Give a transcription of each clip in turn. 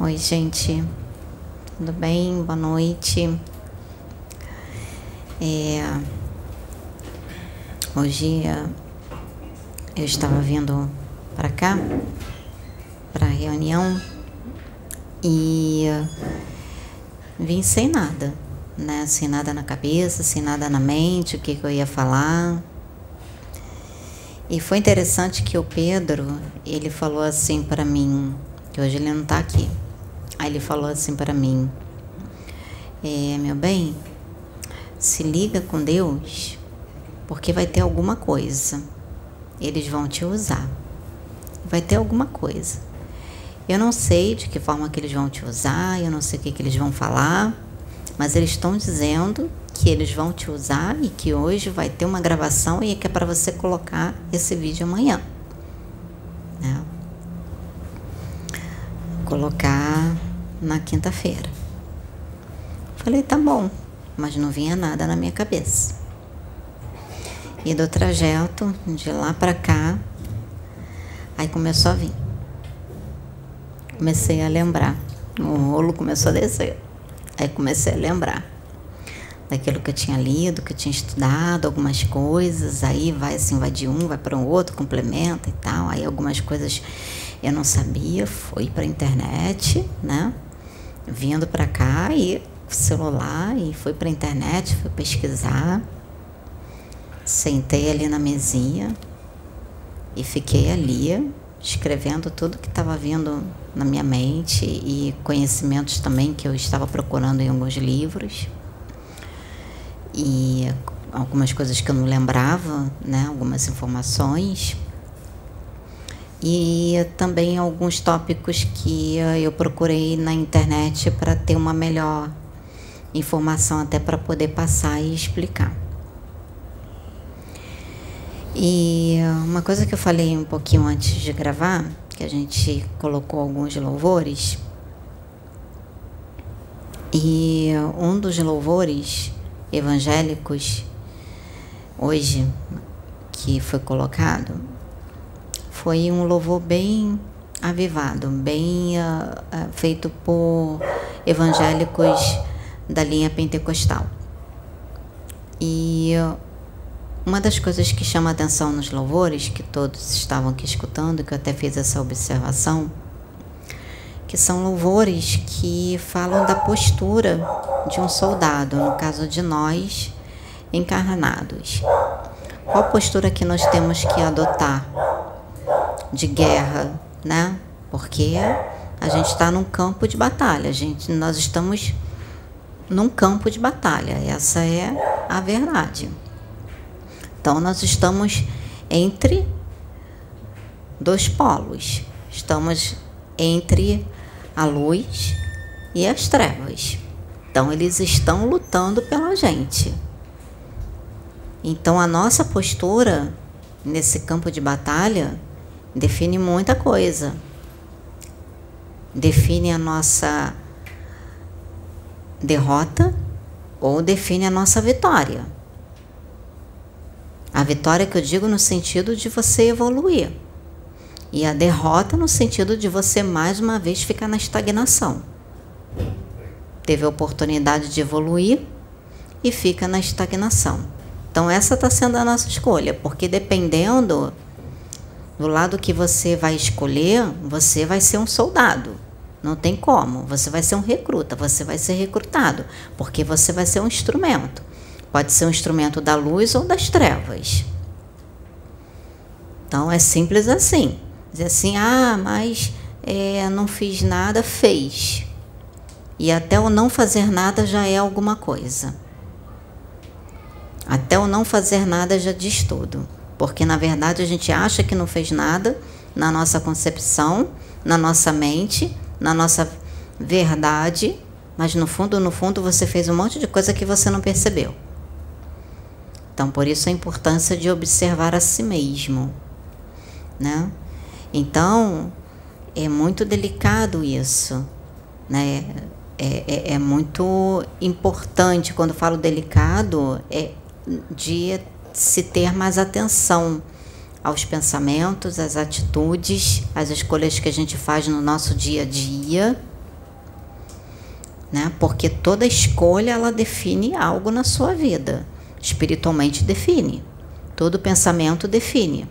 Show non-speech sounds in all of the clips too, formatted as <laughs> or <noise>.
Oi, gente. Tudo bem? Boa noite. É, hoje eu estava vindo para cá, para a reunião, e vim sem nada, né? Sem nada na cabeça, sem nada na mente, o que, que eu ia falar. E foi interessante que o Pedro, ele falou assim para mim, que hoje ele não está aqui. Aí ele falou assim para mim: é, Meu bem, se liga com Deus, porque vai ter alguma coisa. Eles vão te usar. Vai ter alguma coisa. Eu não sei de que forma que eles vão te usar, eu não sei o que, que eles vão falar, mas eles estão dizendo que eles vão te usar e que hoje vai ter uma gravação e que é para você colocar esse vídeo amanhã. Né? Colocar na quinta-feira. Falei, tá bom, mas não vinha nada na minha cabeça. E do trajeto de lá para cá, aí começou a vir. Comecei a lembrar. O rolo começou a descer. Aí comecei a lembrar daquilo que eu tinha lido, que eu tinha estudado, algumas coisas, aí vai assim, vai de um, vai para um outro, complementa e tal. Aí algumas coisas eu não sabia, fui para internet, né? Vindo para cá e celular e fui para internet, fui pesquisar. Sentei ali na mesinha e fiquei ali escrevendo tudo que estava vindo na minha mente e conhecimentos também que eu estava procurando em alguns livros e algumas coisas que eu não lembrava, né, algumas informações e também alguns tópicos que eu procurei na internet para ter uma melhor informação até para poder passar e explicar. E uma coisa que eu falei um pouquinho antes de gravar, que a gente colocou alguns louvores, e um dos louvores evangélicos hoje que foi colocado foi um louvor bem avivado, bem uh, uh, feito por evangélicos da linha pentecostal. E uh, uma das coisas que chama atenção nos louvores, que todos estavam aqui escutando, que eu até fiz essa observação, que são louvores que falam da postura de um soldado, no caso de nós encarnados. Qual postura que nós temos que adotar de guerra, né? Porque a gente está num campo de batalha, gente, nós estamos num campo de batalha, essa é a verdade. Então nós estamos entre dois polos, estamos entre a luz e as trevas. Então eles estão lutando pela gente. Então a nossa postura nesse campo de batalha define muita coisa. Define a nossa derrota ou define a nossa vitória. A vitória que eu digo no sentido de você evoluir. E a derrota no sentido de você mais uma vez ficar na estagnação. Teve a oportunidade de evoluir e fica na estagnação. Então essa está sendo a nossa escolha, porque dependendo do lado que você vai escolher, você vai ser um soldado. Não tem como. Você vai ser um recruta, você vai ser recrutado, porque você vai ser um instrumento. Pode ser um instrumento da luz ou das trevas. Então é simples assim. Dizer assim, ah, mas é, não fiz nada, fez. E até o não fazer nada já é alguma coisa. Até o não fazer nada já diz tudo. Porque na verdade a gente acha que não fez nada na nossa concepção, na nossa mente, na nossa verdade, mas no fundo, no fundo você fez um monte de coisa que você não percebeu. Então, por isso a importância de observar a si mesmo, né? Então, é muito delicado isso, né? É, é, é muito importante, quando falo delicado, é de se ter mais atenção aos pensamentos, às atitudes, às escolhas que a gente faz no nosso dia a dia, né? Porque toda escolha ela define algo na sua vida. Espiritualmente define. Todo pensamento define.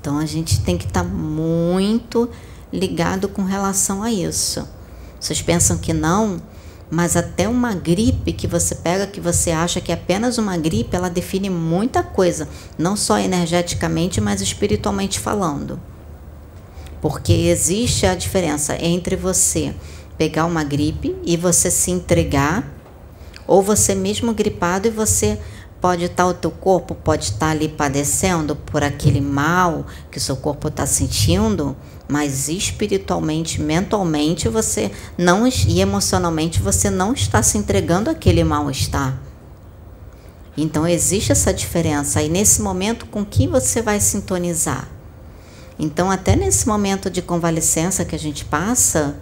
Então a gente tem que estar tá muito ligado com relação a isso. Vocês pensam que não, mas até uma gripe que você pega, que você acha que é apenas uma gripe, ela define muita coisa, não só energeticamente, mas espiritualmente falando. Porque existe a diferença entre você pegar uma gripe e você se entregar, ou você mesmo gripado e você pode estar, o teu corpo pode estar ali padecendo por aquele mal que o seu corpo está sentindo, mas espiritualmente, mentalmente você não e emocionalmente você não está se entregando àquele mal-estar. Então existe essa diferença. E nesse momento, com que você vai sintonizar? Então, até nesse momento de convalescença que a gente passa,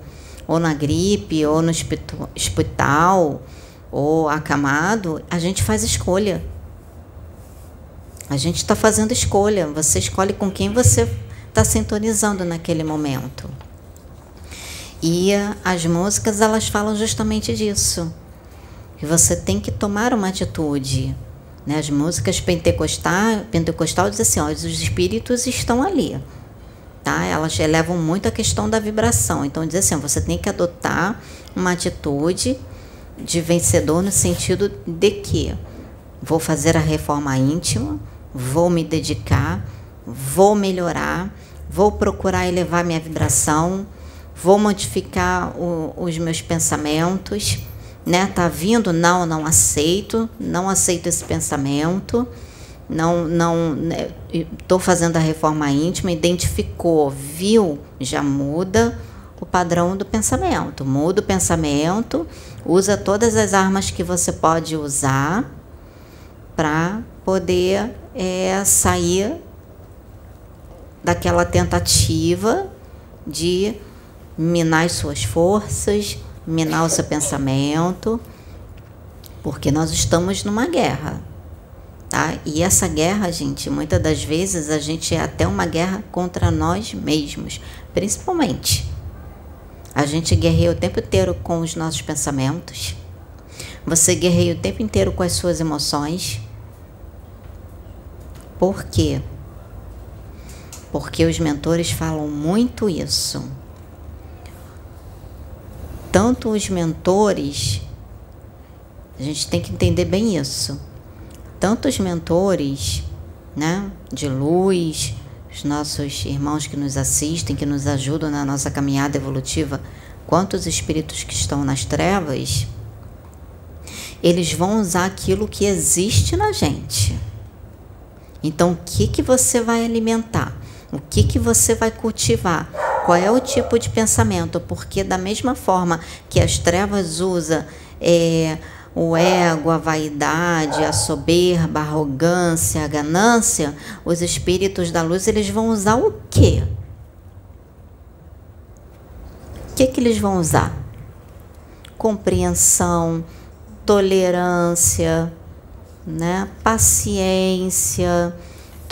ou na gripe, ou no hospital, ou acamado, a gente faz escolha. A gente está fazendo escolha. Você escolhe com quem você está sintonizando naquele momento. E as músicas elas falam justamente disso. Que você tem que tomar uma atitude. Né? As músicas pentecostal, pentecostal dizem assim, ó, os espíritos estão ali tá? Elas elevam muito a questão da vibração. Então diz assim, você tem que adotar uma atitude de vencedor no sentido de que vou fazer a reforma íntima, vou me dedicar, vou melhorar, vou procurar elevar minha vibração, vou modificar o, os meus pensamentos, né? Tá vindo, não, não aceito, não aceito esse pensamento não não estou né, fazendo a reforma íntima, identificou, viu, já muda o padrão do pensamento. Muda o pensamento, usa todas as armas que você pode usar para poder é, sair daquela tentativa de minar as suas forças, minar o seu pensamento, porque nós estamos numa guerra. Tá? E essa guerra, gente, muitas das vezes a gente é até uma guerra contra nós mesmos, principalmente. A gente guerreia o tempo inteiro com os nossos pensamentos. Você guerreia o tempo inteiro com as suas emoções. Por quê? Porque os mentores falam muito isso. Tanto os mentores, a gente tem que entender bem isso tantos mentores né, de luz, os nossos irmãos que nos assistem, que nos ajudam na nossa caminhada evolutiva, quanto os espíritos que estão nas trevas, eles vão usar aquilo que existe na gente. Então, o que, que você vai alimentar? O que, que você vai cultivar? Qual é o tipo de pensamento? Porque, da mesma forma que as trevas usam é, o ego, a vaidade, a soberba, a arrogância, a ganância, os espíritos da luz, eles vão usar o quê? O que, que eles vão usar? Compreensão, tolerância, né? paciência,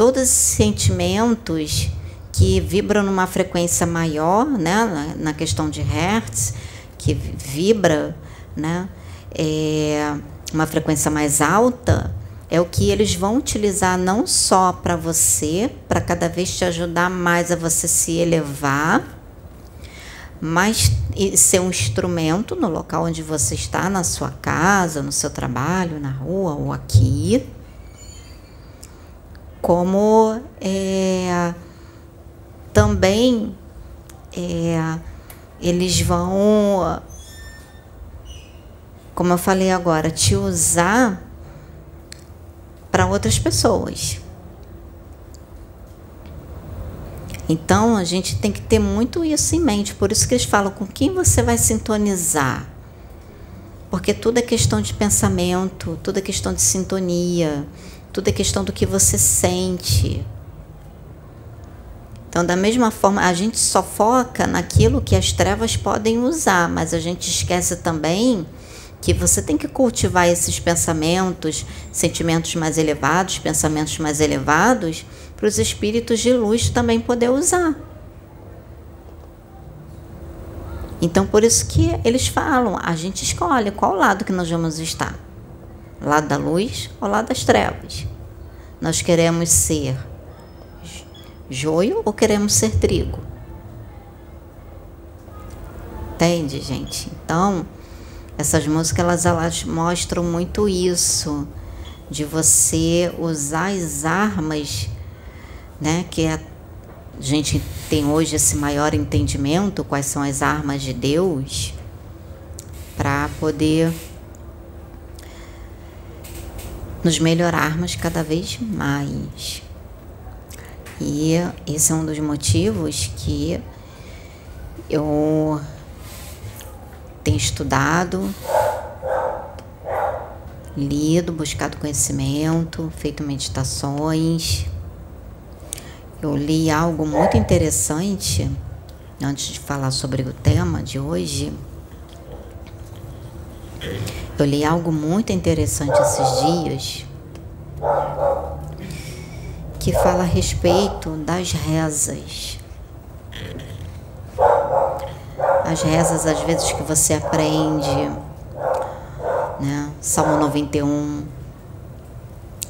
todos esses sentimentos que vibram numa frequência maior, né? na questão de Hertz, que vibra, né? é, uma frequência mais alta, é o que eles vão utilizar não só para você, para cada vez te ajudar mais a você se elevar, mas ser um instrumento no local onde você está, na sua casa, no seu trabalho, na rua ou aqui, como é, também é, eles vão como eu falei agora, te usar para outras pessoas. Então a gente tem que ter muito isso em mente. Por isso que eles falam com quem você vai sintonizar. Porque tudo é questão de pensamento, tudo é questão de sintonia, tudo é questão do que você sente. Então, da mesma forma, a gente só foca naquilo que as trevas podem usar, mas a gente esquece também que você tem que cultivar esses pensamentos, sentimentos mais elevados, pensamentos mais elevados, para os espíritos de luz também poder usar. Então, por isso que eles falam, a gente escolhe qual lado que nós vamos estar. Lado da luz ou lado das trevas. Nós queremos ser joio ou queremos ser trigo? Entende, gente? Então, essas músicas elas, elas mostram muito isso de você usar as armas, né, que a gente tem hoje esse maior entendimento quais são as armas de Deus para poder nos melhorarmos cada vez mais. E esse é um dos motivos que eu tenho estudado, lido, buscado conhecimento, feito meditações. Eu li algo muito interessante antes de falar sobre o tema de hoje. Eu li algo muito interessante esses dias que fala a respeito das rezas. As rezas, às vezes, que você aprende, né? Salmo 91,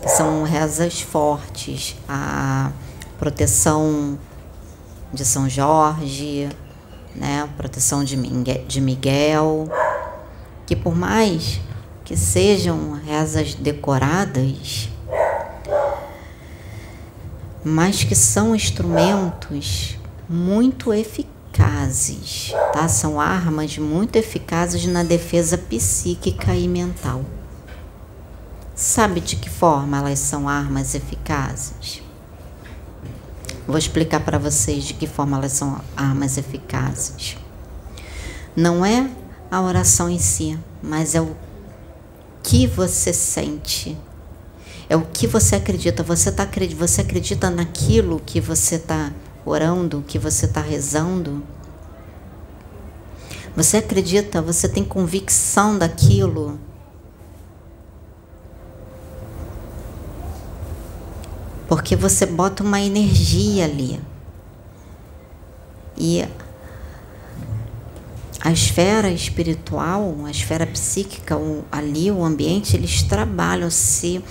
que são rezas fortes, a proteção de São Jorge, né? proteção de Miguel, que por mais que sejam rezas decoradas, mas que são instrumentos muito eficazes, tá? São armas muito eficazes na defesa psíquica e mental. Sabe de que forma elas são armas eficazes? Vou explicar para vocês de que forma elas são armas eficazes. Não é a oração em si, mas é o que você sente é o que você acredita. Você, tá, você acredita naquilo que você está orando, que você está rezando? Você acredita, você tem convicção daquilo? Porque você bota uma energia ali. E a esfera espiritual, a esfera psíquica, ali, o ambiente, eles trabalham. Se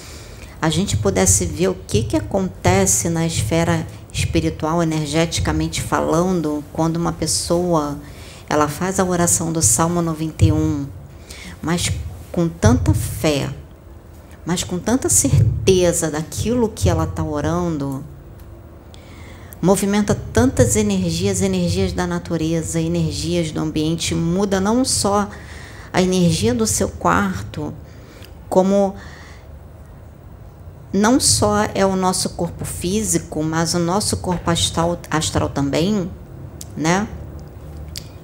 a gente pudesse ver o que, que acontece na esfera espiritual, energeticamente falando, quando uma pessoa ela faz a oração do Salmo 91, mas com tanta fé, mas com tanta certeza daquilo que ela está orando, movimenta tantas energias, energias da natureza, energias do ambiente, muda não só a energia do seu quarto, como não só é o nosso corpo físico, mas o nosso corpo astral, astral também, né?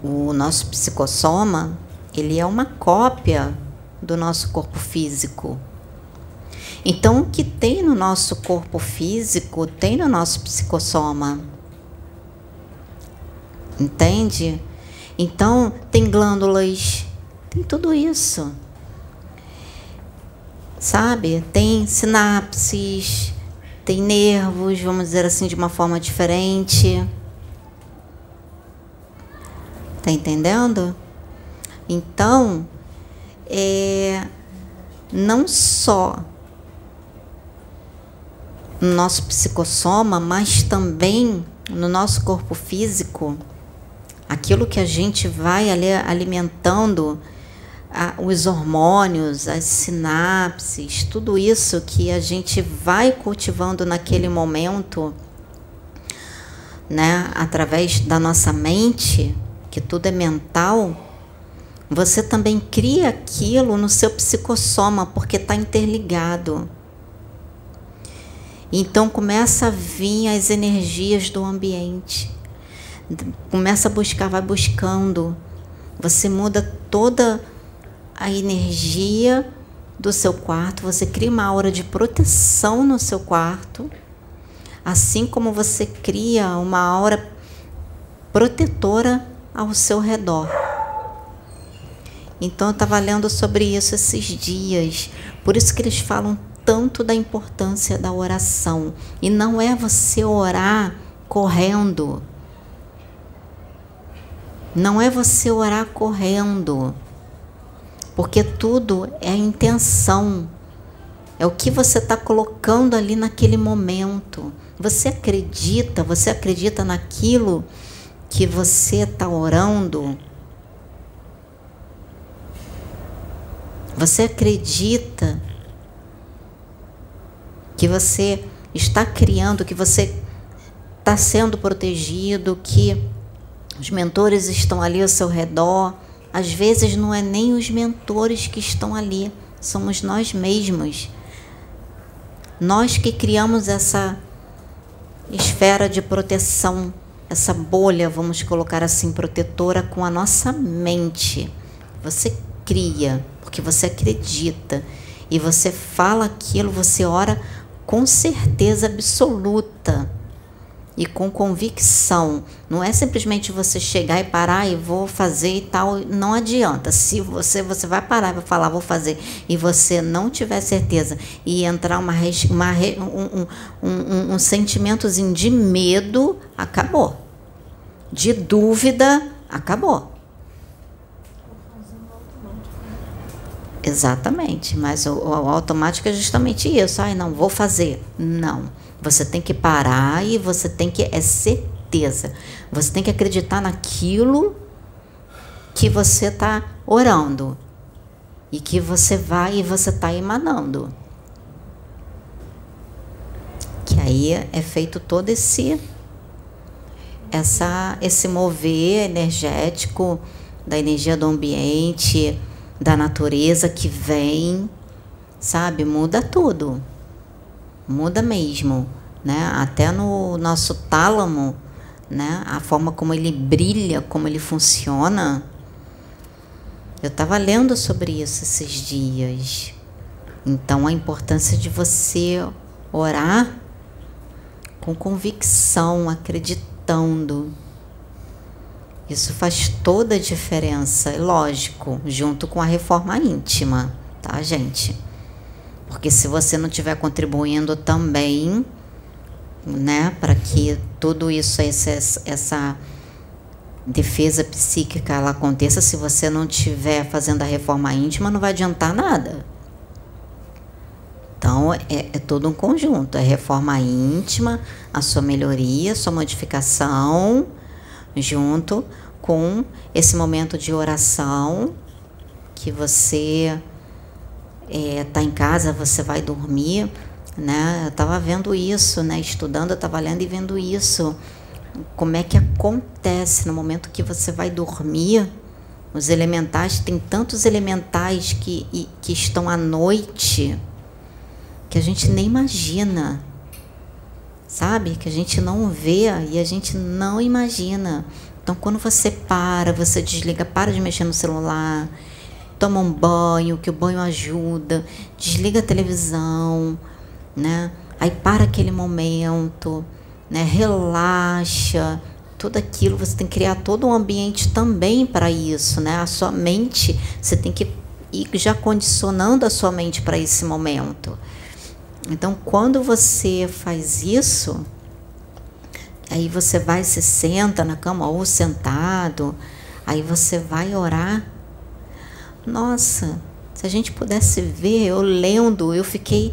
O nosso psicossoma, ele é uma cópia do nosso corpo físico. Então, o que tem no nosso corpo físico tem no nosso psicossoma. Entende? Então, tem glândulas, tem tudo isso sabe? Tem sinapses, tem nervos, vamos dizer assim, de uma forma diferente. Tá entendendo? Então, é, não só no nosso psicossoma, mas também no nosso corpo físico, aquilo que a gente vai ali alimentando os hormônios, as sinapses, tudo isso que a gente vai cultivando naquele momento, né, através da nossa mente, que tudo é mental, você também cria aquilo no seu psicossoma, porque está interligado. Então começa a vir as energias do ambiente. Começa a buscar, vai buscando. Você muda toda a energia do seu quarto, você cria uma aura de proteção no seu quarto, assim como você cria uma aura protetora ao seu redor. Então eu estava lendo sobre isso esses dias, por isso que eles falam tanto da importância da oração. E não é você orar correndo. Não é você orar correndo, porque tudo é a intenção, é o que você está colocando ali naquele momento. Você acredita, você acredita naquilo que você está orando? Você acredita que você está criando, que você está sendo protegido, que os mentores estão ali ao seu redor? Às vezes não é nem os mentores que estão ali, somos nós mesmos. Nós que criamos essa esfera de proteção, essa bolha, vamos colocar assim, protetora com a nossa mente. Você cria, porque você acredita e você fala aquilo, você ora com certeza absoluta e com convicção. Não é simplesmente você chegar e parar e vou fazer e tal. Não adianta. Se você você vai parar e vai falar vou fazer e você não tiver certeza e entrar uma, uma um, um, um, um sentimentozinho de medo, acabou. De dúvida, acabou. Exatamente, mas o, o automático é justamente isso. Ai, não, vou fazer. Não. Você tem que parar e você tem que. É certeza. Você tem que acreditar naquilo que você está orando. E que você vai e você está emanando. Que aí é feito todo esse. Essa, esse mover energético da energia do ambiente, da natureza que vem, sabe? Muda tudo muda mesmo, né? Até no nosso tálamo, né? A forma como ele brilha, como ele funciona. Eu estava lendo sobre isso esses dias. Então a importância de você orar com convicção, acreditando. Isso faz toda a diferença, lógico, junto com a reforma íntima, tá, gente? Porque se você não estiver contribuindo também, né, para que tudo isso, essa, essa defesa psíquica ela aconteça, se você não estiver fazendo a reforma íntima, não vai adiantar nada. Então, é, é todo um conjunto. É reforma íntima, a sua melhoria, a sua modificação, junto com esse momento de oração que você é, tá em casa, você vai dormir, né? Eu estava vendo isso, né? Estudando, eu estava lendo e vendo isso. Como é que acontece no momento que você vai dormir? Os elementais, tem tantos elementais que, que estão à noite que a gente nem imagina, sabe? Que a gente não vê e a gente não imagina. Então, quando você para, você desliga, para de mexer no celular, toma um banho, que o banho ajuda, desliga a televisão, né? Aí para aquele momento, né? Relaxa, tudo aquilo, você tem que criar todo um ambiente também para isso, né? A sua mente, você tem que ir já condicionando a sua mente para esse momento. Então, quando você faz isso, aí você vai se senta na cama ou sentado, aí você vai orar nossa, se a gente pudesse ver, eu lendo, eu fiquei,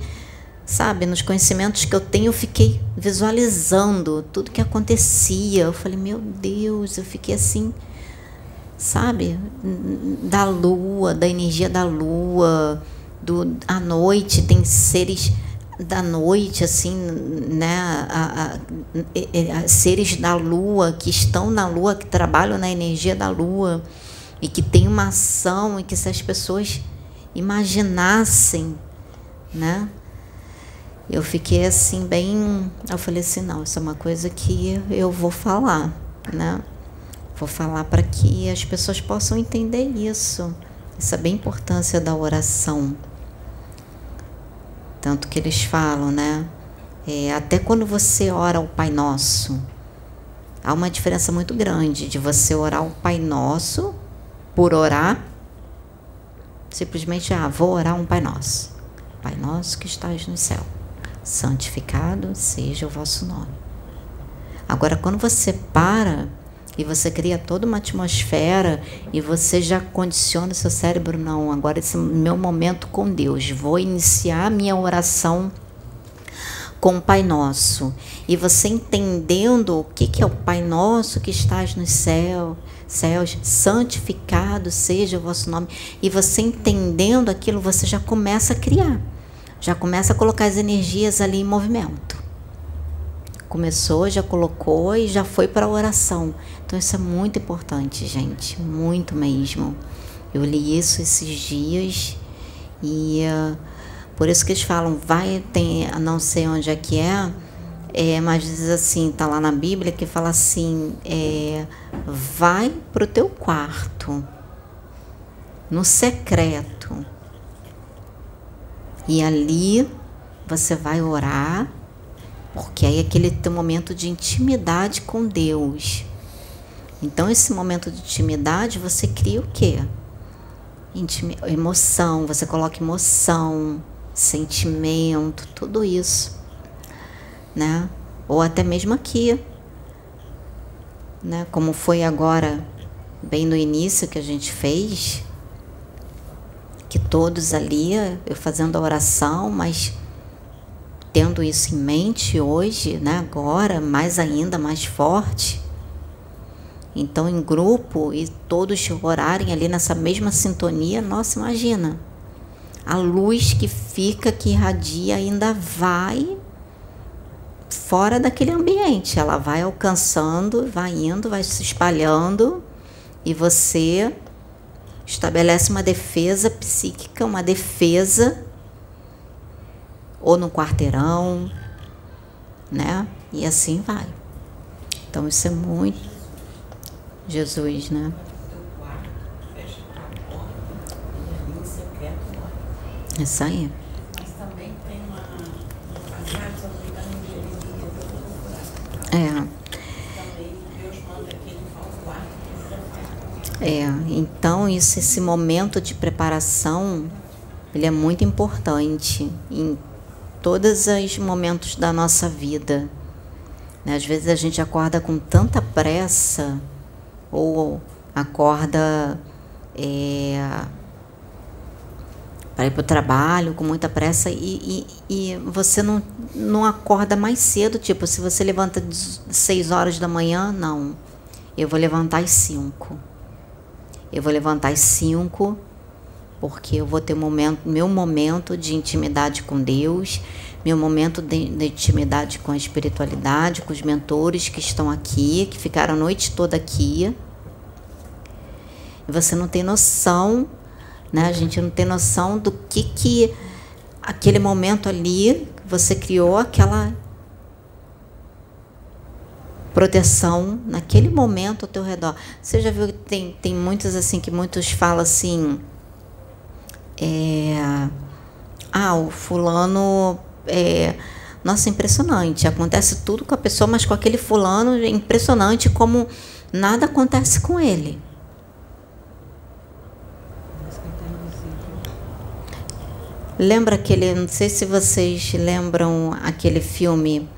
sabe, nos conhecimentos que eu tenho, eu fiquei visualizando tudo que acontecia. Eu falei, meu Deus, eu fiquei assim, sabe, da lua, da energia da lua, do à noite tem seres da noite, assim, né, a, a, a, seres da lua que estão na lua, que trabalham na energia da lua e que tem uma ação e que se as pessoas imaginassem, né? Eu fiquei assim bem, eu falei assim, não, isso é uma coisa que eu vou falar, né? Vou falar para que as pessoas possam entender isso. Isso é bem importância da oração. Tanto que eles falam, né? É, até quando você ora o Pai Nosso, há uma diferença muito grande de você orar o Pai Nosso por orar, simplesmente, ah, vou orar um Pai Nosso. Pai Nosso que estás no céu, santificado seja o vosso nome. Agora, quando você para E você cria toda uma atmosfera e você já condiciona o seu cérebro, não, agora esse é meu momento com Deus. Vou iniciar a minha oração com o Pai Nosso. E você entendendo o que, que é o Pai Nosso que estás no céu, céus, santificado seja o vosso nome. E você entendendo aquilo, você já começa a criar. Já começa a colocar as energias ali em movimento começou, já colocou e já foi para a oração. Então isso é muito importante, gente, muito mesmo. Eu li isso esses dias e uh, por isso que eles falam, vai, tem, não sei onde é que é, é, mas diz assim, tá lá na Bíblia que fala assim, é, vai pro teu quarto, no secreto, e ali você vai orar porque aí é aquele teu momento de intimidade com Deus. Então, esse momento de intimidade, você cria o quê? Intimi emoção, você coloca emoção, sentimento, tudo isso, né? Ou até mesmo aqui, né? Como foi agora, bem no início que a gente fez, que todos ali, eu fazendo a oração, mas tendo isso em mente hoje, né, agora, mais ainda, mais forte. Então, em grupo e todos orarem ali nessa mesma sintonia, nossa, imagina. A luz que fica, que irradia, ainda vai fora daquele ambiente. Ela vai alcançando, vai indo, vai se espalhando e você estabelece uma defesa psíquica, uma defesa ou no quarteirão, né? E assim vai. Então isso é muito Jesus, né? Isso aí. É. É, então isso, esse momento de preparação, ele é muito importante em todos os momentos da nossa vida. Às vezes a gente acorda com tanta pressa ou acorda é, para ir para o trabalho com muita pressa e, e, e, você não, não acorda mais cedo. Tipo, se você levanta às 6 horas da manhã, não. Eu vou levantar às 5. Eu vou levantar às 5 porque eu vou ter momento, meu momento de intimidade com Deus, meu momento de, de, intimidade com a espiritualidade, com os mentores que estão aqui, que ficaram a noite toda aqui. E você não tem noção, né? A gente não tem noção do que que aquele momento ali você criou aquela proteção naquele momento ao teu redor. Você já viu que tem, tem muitos assim que muitos falam assim, é, ah, o fulano é, nossa, impressionante. Acontece tudo com a pessoa, mas com aquele fulano é impressionante como nada acontece com ele. Lembra aquele, não sei se vocês lembram aquele filme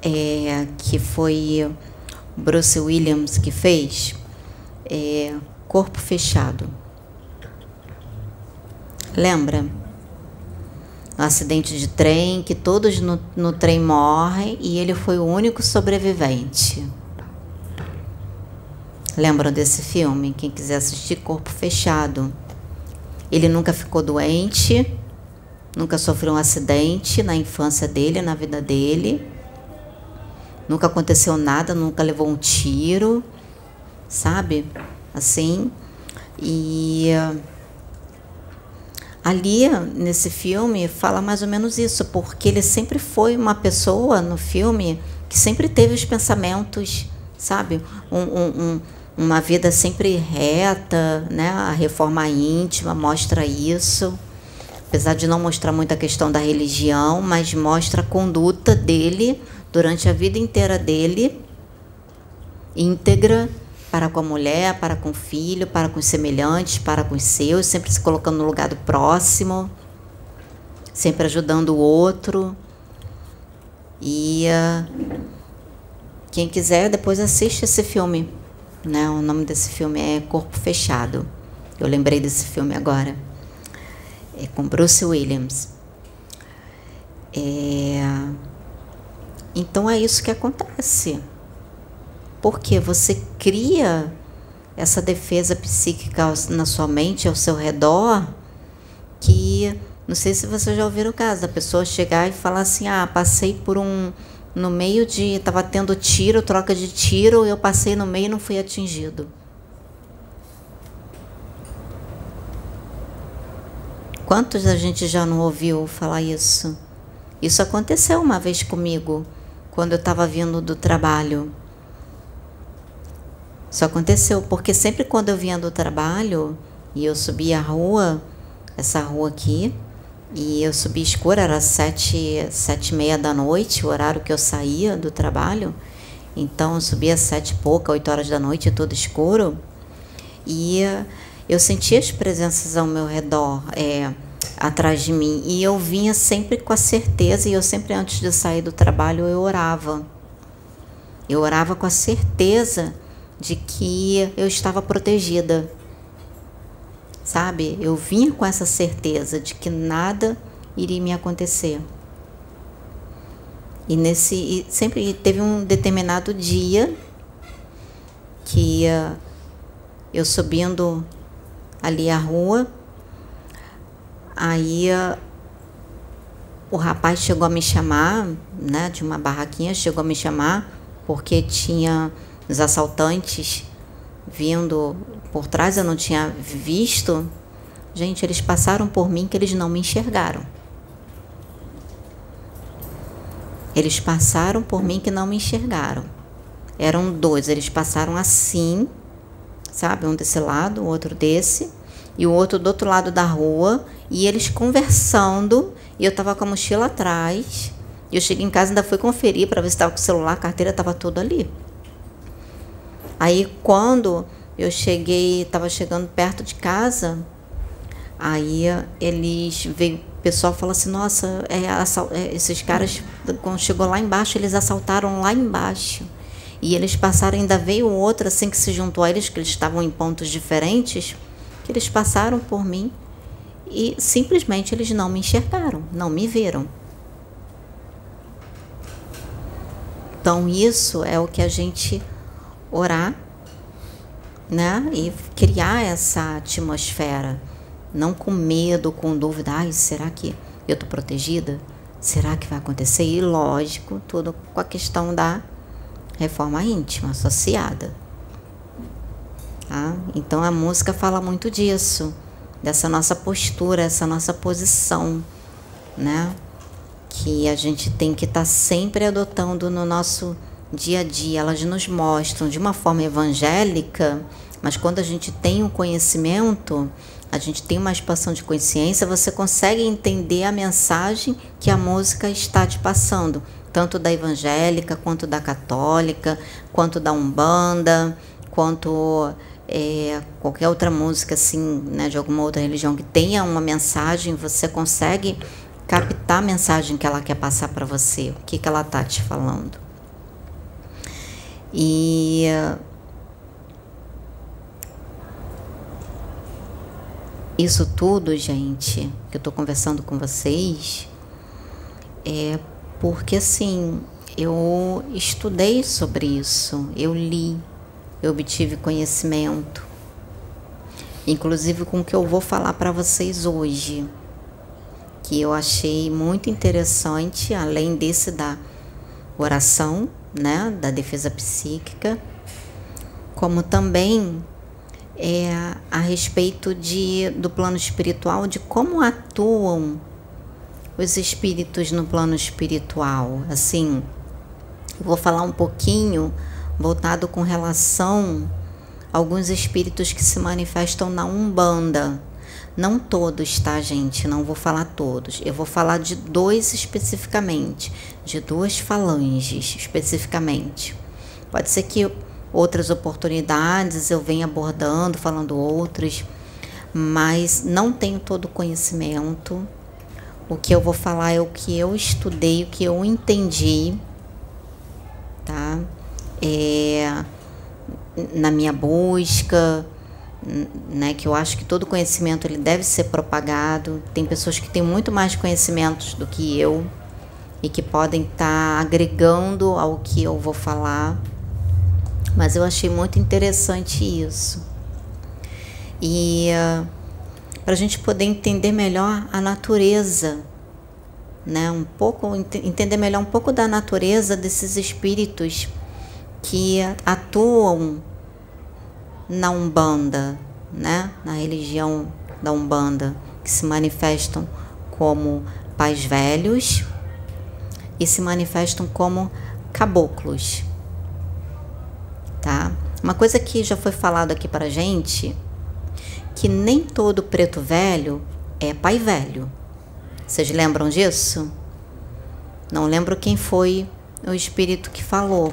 é, que foi Bruce Williams que fez, é, Corpo Fechado. Lembra? Um acidente de trem, que todos no, no trem morrem e ele foi o único sobrevivente. Lembram desse filme? Quem quiser assistir, Corpo Fechado. Ele nunca ficou doente, nunca sofreu um acidente na infância dele, na vida dele. Nunca aconteceu nada, nunca levou um tiro, sabe? Assim. E ali nesse filme fala mais ou menos isso, porque ele sempre foi uma pessoa no filme que sempre teve os pensamentos, sabe, um, um, um, uma vida sempre reta, né? A reforma íntima mostra isso, apesar de não mostrar muito a questão da religião, mas mostra a conduta dele durante a vida inteira dele, íntegra para com a mulher, para com o filho, para com os semelhantes, para com os seus, sempre se colocando no lugar do próximo, sempre ajudando o outro. E uh, quem quiser, depois assiste esse filme, né? O nome desse filme é Corpo Fechado. Eu lembrei desse filme agora. É com Bruce Williams. É... Então é isso que acontece. Porque você cria essa defesa psíquica na sua mente, ao seu redor, que não sei se vocês já ouviram o caso da pessoa chegar e falar assim: "Ah, passei por um no meio de estava tendo tiro, troca de tiro, eu passei no meio e não fui atingido". Quantos a gente já não ouviu falar isso? Isso aconteceu uma vez comigo, quando eu estava vindo do trabalho. Isso aconteceu porque sempre quando eu vinha do trabalho e eu subia a rua, essa rua aqui, e eu subi escura, era sete, sete e meia da noite, o horário que eu saía do trabalho. Então eu subia sete e pouca, oito horas da noite, tudo escuro. E eu sentia as presenças ao meu redor. É, atrás de mim. E eu vinha sempre com a certeza, e eu sempre antes de sair do trabalho eu orava. Eu orava com a certeza de que eu estava protegida. Sabe? Eu vinha com essa certeza de que nada iria me acontecer. E nesse e sempre teve um determinado dia que uh, eu subindo ali a rua Aí o rapaz chegou a me chamar, né, de uma barraquinha, chegou a me chamar porque tinha os assaltantes vindo por trás, eu não tinha visto. Gente, eles passaram por mim que eles não me enxergaram. Eles passaram por mim que não me enxergaram. Eram dois, eles passaram assim, sabe? Um desse lado, o outro desse, e o outro do outro lado da rua, e eles conversando, e eu estava com a mochila atrás. E eu cheguei em casa e ainda fui conferir para ver se estava com o celular, a carteira estava tudo ali. Aí quando eu cheguei, estava chegando perto de casa, aí eles veio, o pessoal falou assim, nossa, é, é, esses caras, quando chegou lá embaixo, eles assaltaram lá embaixo. E eles passaram, ainda veio outro assim que se juntou a eles, que eles estavam em pontos diferentes, que eles passaram por mim e simplesmente eles não me enxergaram, não me viram. Então isso é o que a gente orar, né? E criar essa atmosfera, não com medo, com dúvida, ai, será que eu tô protegida? Será que vai acontecer? E lógico, tudo com a questão da reforma íntima associada. Tá? Então a música fala muito disso dessa nossa postura, essa nossa posição, né? Que a gente tem que estar tá sempre adotando no nosso dia a dia. Elas nos mostram de uma forma evangélica, mas quando a gente tem um conhecimento, a gente tem uma expansão de consciência, você consegue entender a mensagem que a música está te passando, tanto da evangélica, quanto da católica, quanto da umbanda, quanto é, qualquer outra música assim, né, de alguma outra religião que tenha uma mensagem, você consegue captar a mensagem que ela quer passar para você, o que, que ela tá te falando. E isso tudo, gente, que eu estou conversando com vocês, é porque assim, eu estudei sobre isso, eu li, eu obtive conhecimento, inclusive com o que eu vou falar para vocês hoje, que eu achei muito interessante, além desse da oração, né, da defesa psíquica, como também é, a respeito de, do plano espiritual, de como atuam os espíritos no plano espiritual. Assim, vou falar um pouquinho voltado com relação a alguns espíritos que se manifestam na Umbanda. Não todos, tá, gente? Não vou falar todos. Eu vou falar de dois especificamente, de duas falanges especificamente. Pode ser que outras oportunidades eu venha abordando, falando outros, mas não tenho todo o conhecimento. O que eu vou falar é o que eu estudei, o que eu entendi, tá? é, na minha busca, né, que eu acho que todo conhecimento ele deve ser propagado. Tem pessoas que têm muito mais conhecimentos do que eu e que podem estar tá agregando ao que eu vou falar. Mas eu achei muito interessante isso. E uh, ah, para a gente poder entender melhor a natureza, né, um pouco entender melhor um pouco da natureza desses espíritos que atuam na Umbanda, né? na religião da Umbanda, que se manifestam como pais velhos e se manifestam como caboclos. Tá? Uma coisa que já foi falado aqui para gente, que nem todo preto velho é pai velho. Vocês lembram disso? Não lembro quem foi o espírito que falou,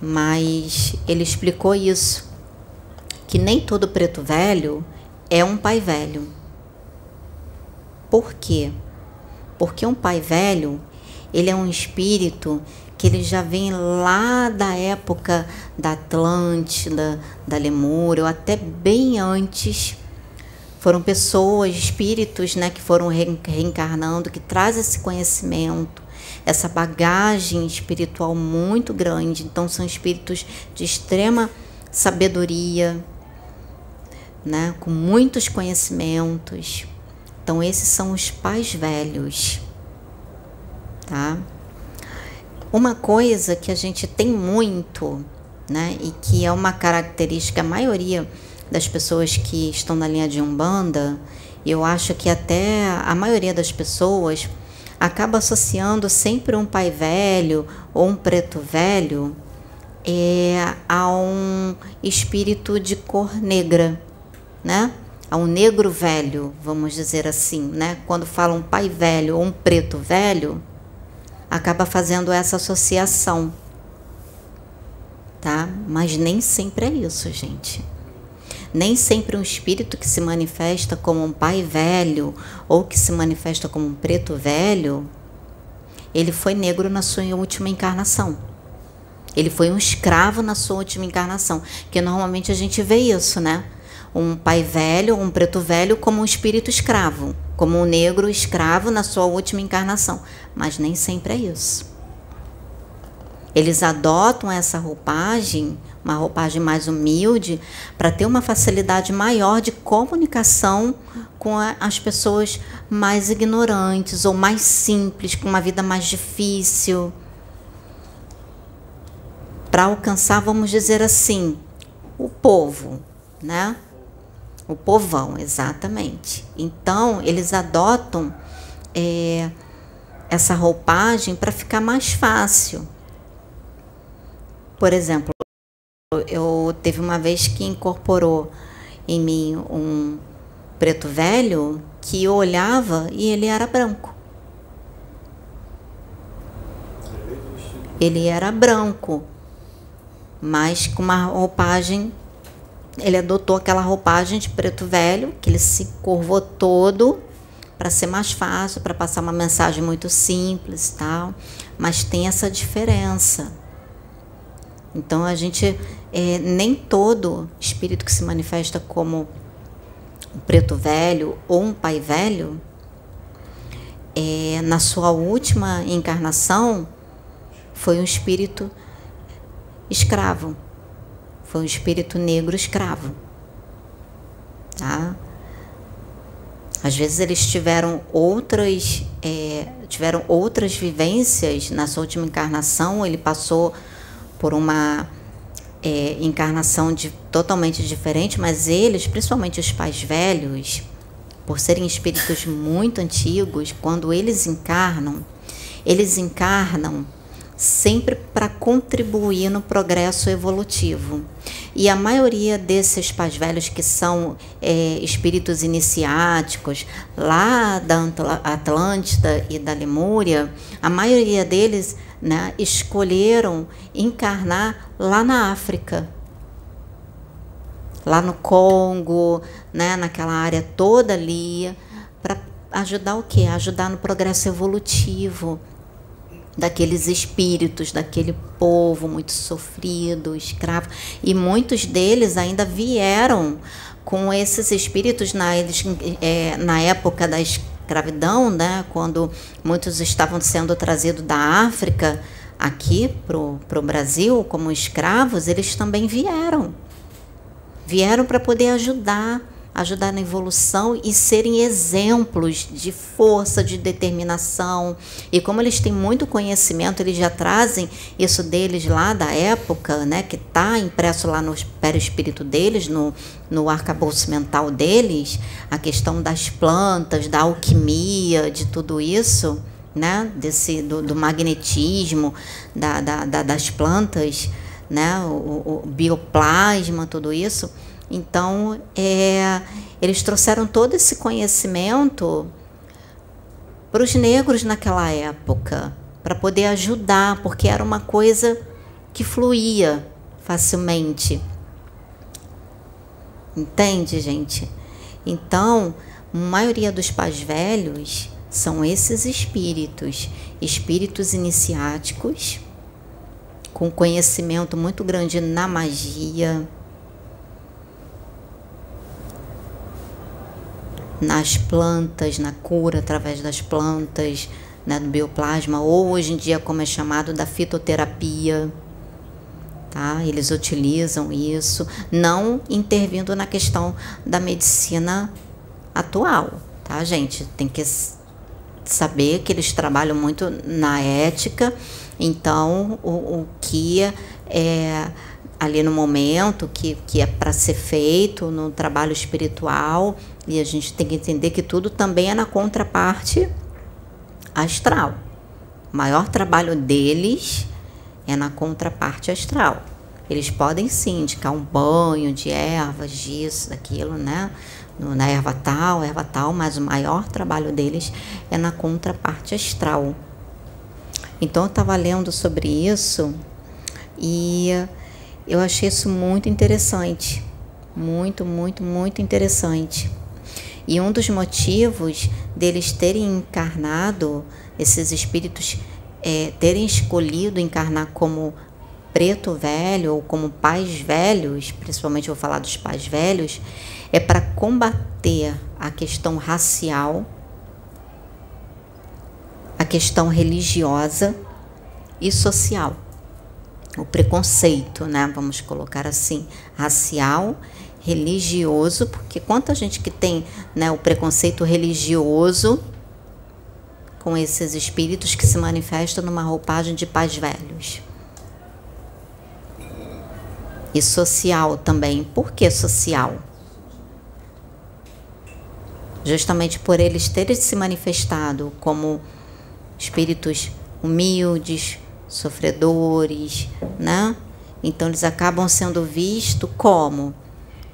mas ele explicou isso, que nem todo preto velho é um pai velho. Por quê? Porque um pai velho, ele é um espírito que ele já vem lá da época da Atlântida, da Lemúria, ou até bem antes. Foram pessoas, espíritos, né, que foram reencarnando, que trazem esse conhecimento, essa bagagem espiritual muito grande. Então, são espíritos de extrema sabedoria, né, com muitos conhecimentos. Então, esses são os pais velhos, tá? Uma coisa que a gente tem muito, né, e que é uma característica, a maioria das pessoas que estão na linha de Umbanda, eu acho que até a maioria das pessoas acaba associando sempre um pai velho ou um preto velho é, a um espírito de cor negra, né? A um negro velho, vamos dizer assim, né? Quando fala um pai velho ou um preto velho, acaba fazendo essa associação, tá? Mas nem sempre é isso, gente. Nem sempre um espírito que se manifesta como um pai velho ou que se manifesta como um preto velho, ele foi negro na sua última encarnação. Ele foi um escravo na sua última encarnação. Que normalmente a gente vê isso, né? Um pai velho, um preto velho, como um espírito escravo, como um negro escravo na sua última encarnação. Mas nem sempre é isso. Eles adotam essa roupagem uma roupagem mais humilde, para ter uma facilidade maior de comunicação com as pessoas mais ignorantes ou mais simples, com uma vida mais difícil. Para alcançar, vamos dizer assim, o povo, né? O povão, exatamente. Então, eles adotam é, essa roupagem para ficar mais fácil. Por exemplo, eu teve uma vez que incorporou em mim um preto velho que eu olhava e ele era branco. Ele era branco, mas com uma roupagem. Ele adotou aquela roupagem de preto velho, que ele se curvou todo para ser mais fácil, para passar uma mensagem muito simples, tal. Mas tem essa diferença. Então a gente é, nem todo espírito que se manifesta como um preto velho ou um pai velho, é, na sua última encarnação, foi um espírito escravo. Foi um espírito negro escravo. Tá? Às vezes eles tiveram outras, é, tiveram outras vivências na sua última encarnação, ele passou por uma é, encarnação de, totalmente diferente, mas eles, principalmente os pais velhos, por serem espíritos muito antigos, quando eles encarnam, eles encarnam sempre para contribuir no progresso evolutivo. E a maioria desses pais velhos que são é, espíritos iniciáticos, lá da Atlântida e da Lemúria, a maioria deles né, escolheram encarnar lá na África, lá no Congo, né, naquela área toda ali, para ajudar o quê? Ajudar no progresso evolutivo. Daqueles espíritos, daquele povo muito sofrido, escravo. E muitos deles ainda vieram com esses espíritos na, é, na época da escravidão, né, quando muitos estavam sendo trazidos da África aqui para o Brasil como escravos, eles também vieram. Vieram para poder ajudar ajudar na evolução e serem exemplos de força, de determinação. E como eles têm muito conhecimento, eles já trazem isso deles lá da época, né, que está impresso lá no perispírito deles, no, no arcabouço mental deles, a questão das plantas, da alquimia, de tudo isso. Né, desse, do, do magnetismo da, da, da, das plantas, né, o, o bioplasma, tudo isso, então, é, eles trouxeram todo esse conhecimento para os negros naquela época, para poder ajudar, porque era uma coisa que fluía facilmente. Entende, gente? Então, a maioria dos pais velhos são esses espíritos, espíritos iniciáticos, com conhecimento muito grande na magia, nas plantas, na cura através das plantas, né, do bioplasma, ou hoje em dia como é chamado da fitoterapia. Tá? Eles utilizam isso, não intervindo na questão da medicina atual, tá, gente? Tem que saber que eles trabalham muito na ética, então o, o que é ali no momento que, que é para ser feito no trabalho espiritual e a gente tem que entender que tudo também é na contraparte astral. O maior trabalho deles é na contraparte astral. Eles podem sim indicar um banho de ervas, disso, daquilo, né? Na erva tal, erva tal, mas o maior trabalho deles é na contraparte astral. Então eu estava lendo sobre isso e eu achei isso muito interessante. Muito, muito, muito interessante. E um dos motivos deles terem encarnado, esses espíritos é, terem escolhido encarnar como preto velho ou como pais velhos, principalmente vou falar dos pais velhos, é para combater a questão racial, a questão religiosa e social o preconceito, né? Vamos colocar assim, racial, religioso, porque quanta gente que tem, né, o preconceito religioso com esses espíritos que se manifestam numa roupagem de pais velhos. E social também. Por que social? Justamente por eles terem se manifestado como espíritos humildes, sofredores, né? Então eles acabam sendo vistos como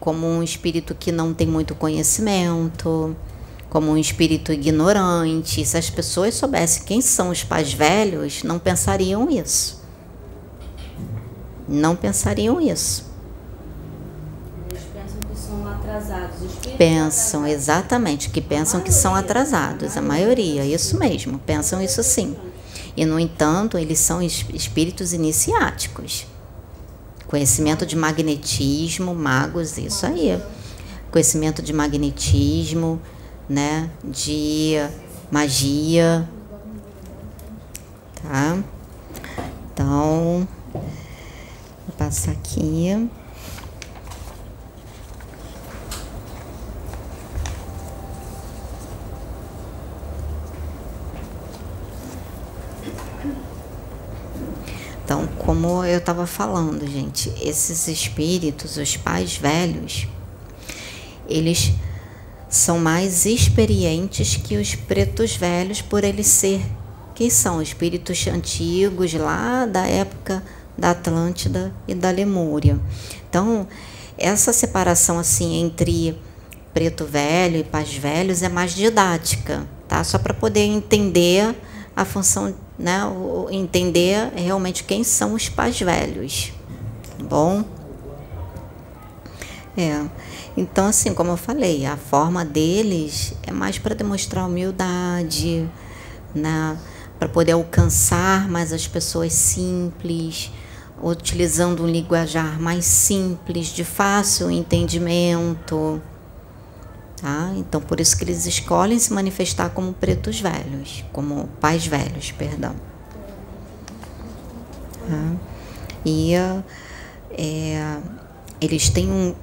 como um espírito que não tem muito conhecimento, como um espírito ignorante. Se as pessoas soubessem quem são os pais velhos, não pensariam isso. Não pensariam isso. Eles pensam que são atrasados. Pensam, atrasados. exatamente, que pensam que são atrasados. A maioria, isso mesmo, pensam isso sim. E, no entanto, eles são espíritos iniciáticos. Conhecimento de magnetismo, magos, isso aí. Conhecimento de magnetismo, né? De magia. Tá? Então, vou passar aqui. Então, como eu estava falando, gente, esses espíritos, os pais velhos, eles são mais experientes que os pretos velhos por eles ser quem são espíritos antigos lá da época da Atlântida e da Lemúria. Então, essa separação assim entre preto velho e pais velhos é mais didática, tá? Só para poder entender a função né, entender realmente quem são os pais velhos. Tá bom? É. Então, assim, como eu falei, a forma deles é mais para demonstrar humildade, né? para poder alcançar mais as pessoas simples, utilizando um linguajar mais simples, de fácil entendimento. Tá? Então, por isso que eles escolhem se manifestar como pretos velhos, como pais velhos, perdão. Tá? E é, eles têm um.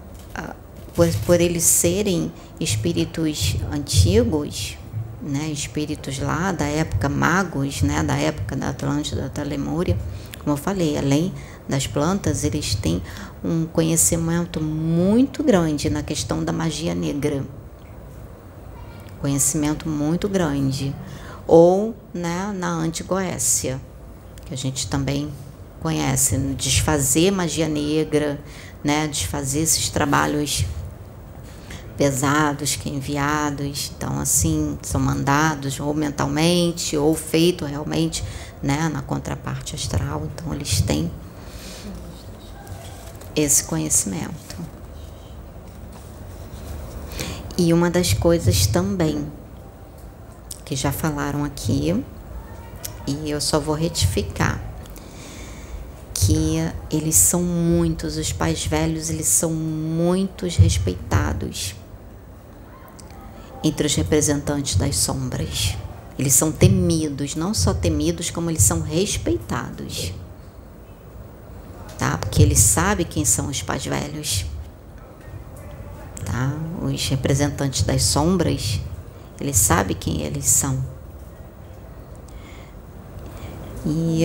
Por, por eles serem espíritos antigos, né, espíritos lá da época magos, né, da época da Atlântida, da Lemúria, como eu falei, além das plantas, eles têm um conhecimento muito grande na questão da magia negra. Conhecimento muito grande. Ou né, na Antigoécia, que a gente também conhece, desfazer magia negra, né, desfazer esses trabalhos pesados que enviados, então assim, são mandados ou mentalmente ou feito realmente, né, na contraparte astral, então eles têm esse conhecimento. E uma das coisas também que já falaram aqui, e eu só vou retificar, que eles são muitos, os pais velhos, eles são muitos respeitados entre os representantes das sombras. Eles são temidos, não só temidos, como eles são respeitados. Tá? Porque eles sabem quem são os pais velhos. Tá? Os representantes das sombras, eles sabem quem eles são. E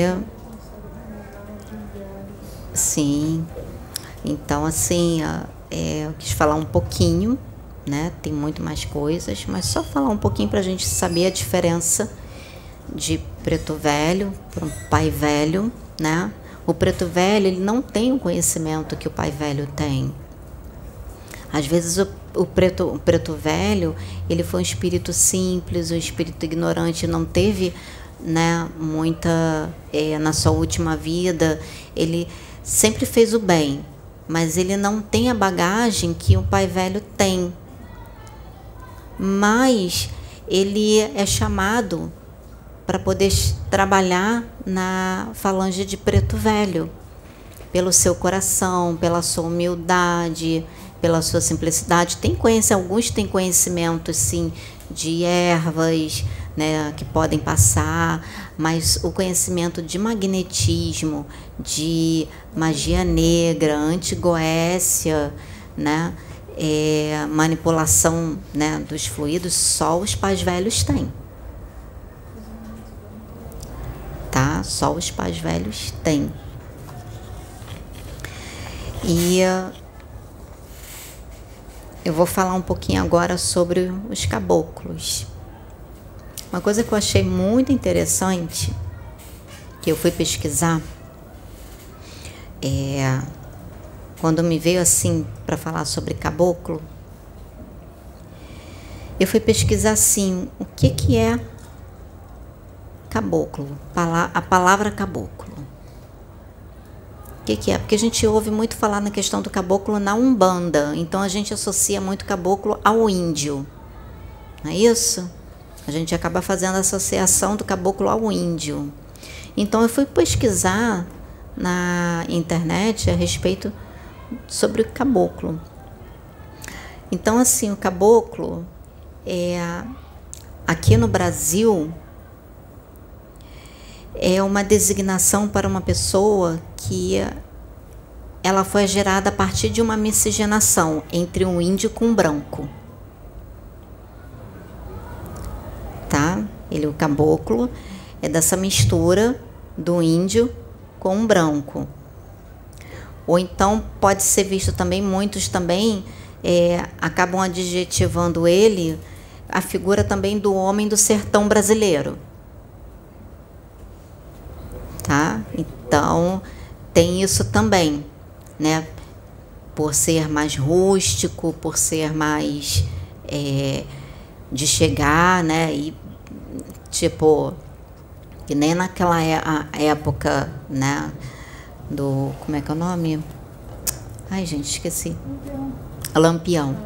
sim, então assim, é, eu quis falar um pouquinho né? Tem muito mais coisas, mas só falar um pouquinho para a gente saber a diferença de preto velho para um pai velho, né? O preto velho ele não tem o conhecimento que o pai velho tem. Às vezes o, o, preto, o preto velho ele foi um espírito simples, um espírito ignorante, não teve né, muita é, na sua última vida, ele sempre fez o bem, mas ele não tem a bagagem que o pai velho tem. Mas ele é chamado para poder trabalhar na falange de preto velho, pelo seu coração, pela sua humildade, pela sua simplicidade. Tem conhecimento, alguns têm conhecimento sim de ervas, né, que podem passar, mas o conhecimento de magnetismo, de magia negra, antigoécia, né, é, manipulação né, dos fluidos, só os pais velhos têm. Tá? Só os pais velhos têm. E eu vou falar um pouquinho agora sobre os caboclos. Uma coisa que eu achei muito interessante, que eu fui pesquisar, é quando me veio assim para falar sobre caboclo, eu fui pesquisar assim, o que que é caboclo, a palavra caboclo. O que, que é? Porque a gente ouve muito falar na questão do caboclo na Umbanda, então a gente associa muito caboclo ao índio. Não é isso? A gente acaba fazendo a associação do caboclo ao índio. Então eu fui pesquisar na internet a respeito sobre o caboclo. Então, assim, o caboclo é aqui no Brasil é uma designação para uma pessoa que ela foi gerada a partir de uma miscigenação entre um índio com um branco. Tá? Ele o caboclo é dessa mistura do índio com um branco. Ou então pode ser visto também, muitos também é, acabam adjetivando ele a figura também do homem do sertão brasileiro. Tá? Então, tem isso também, né? Por ser mais rústico, por ser mais é, de chegar, né? E tipo, que nem naquela é, época, né? do. Como é que é o nome? Ai, gente, esqueci. Lampião.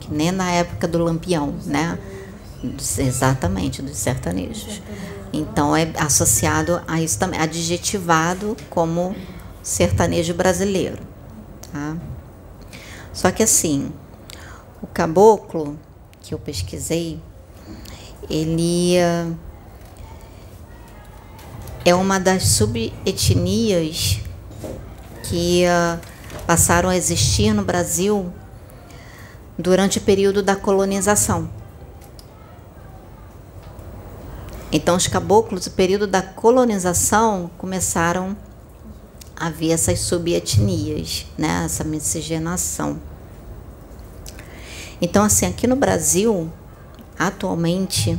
Que nem na época do Lampião, né? Exatamente, dos sertanejos. Então é associado a isso também, adjetivado como sertanejo brasileiro. Tá? Só que assim, o caboclo que eu pesquisei, ele é uma das subetnias que uh, passaram a existir no Brasil durante o período da colonização. Então, os caboclos, no período da colonização, começaram a ver essas subetnias, né? essa miscigenação. Então, assim, aqui no Brasil, atualmente,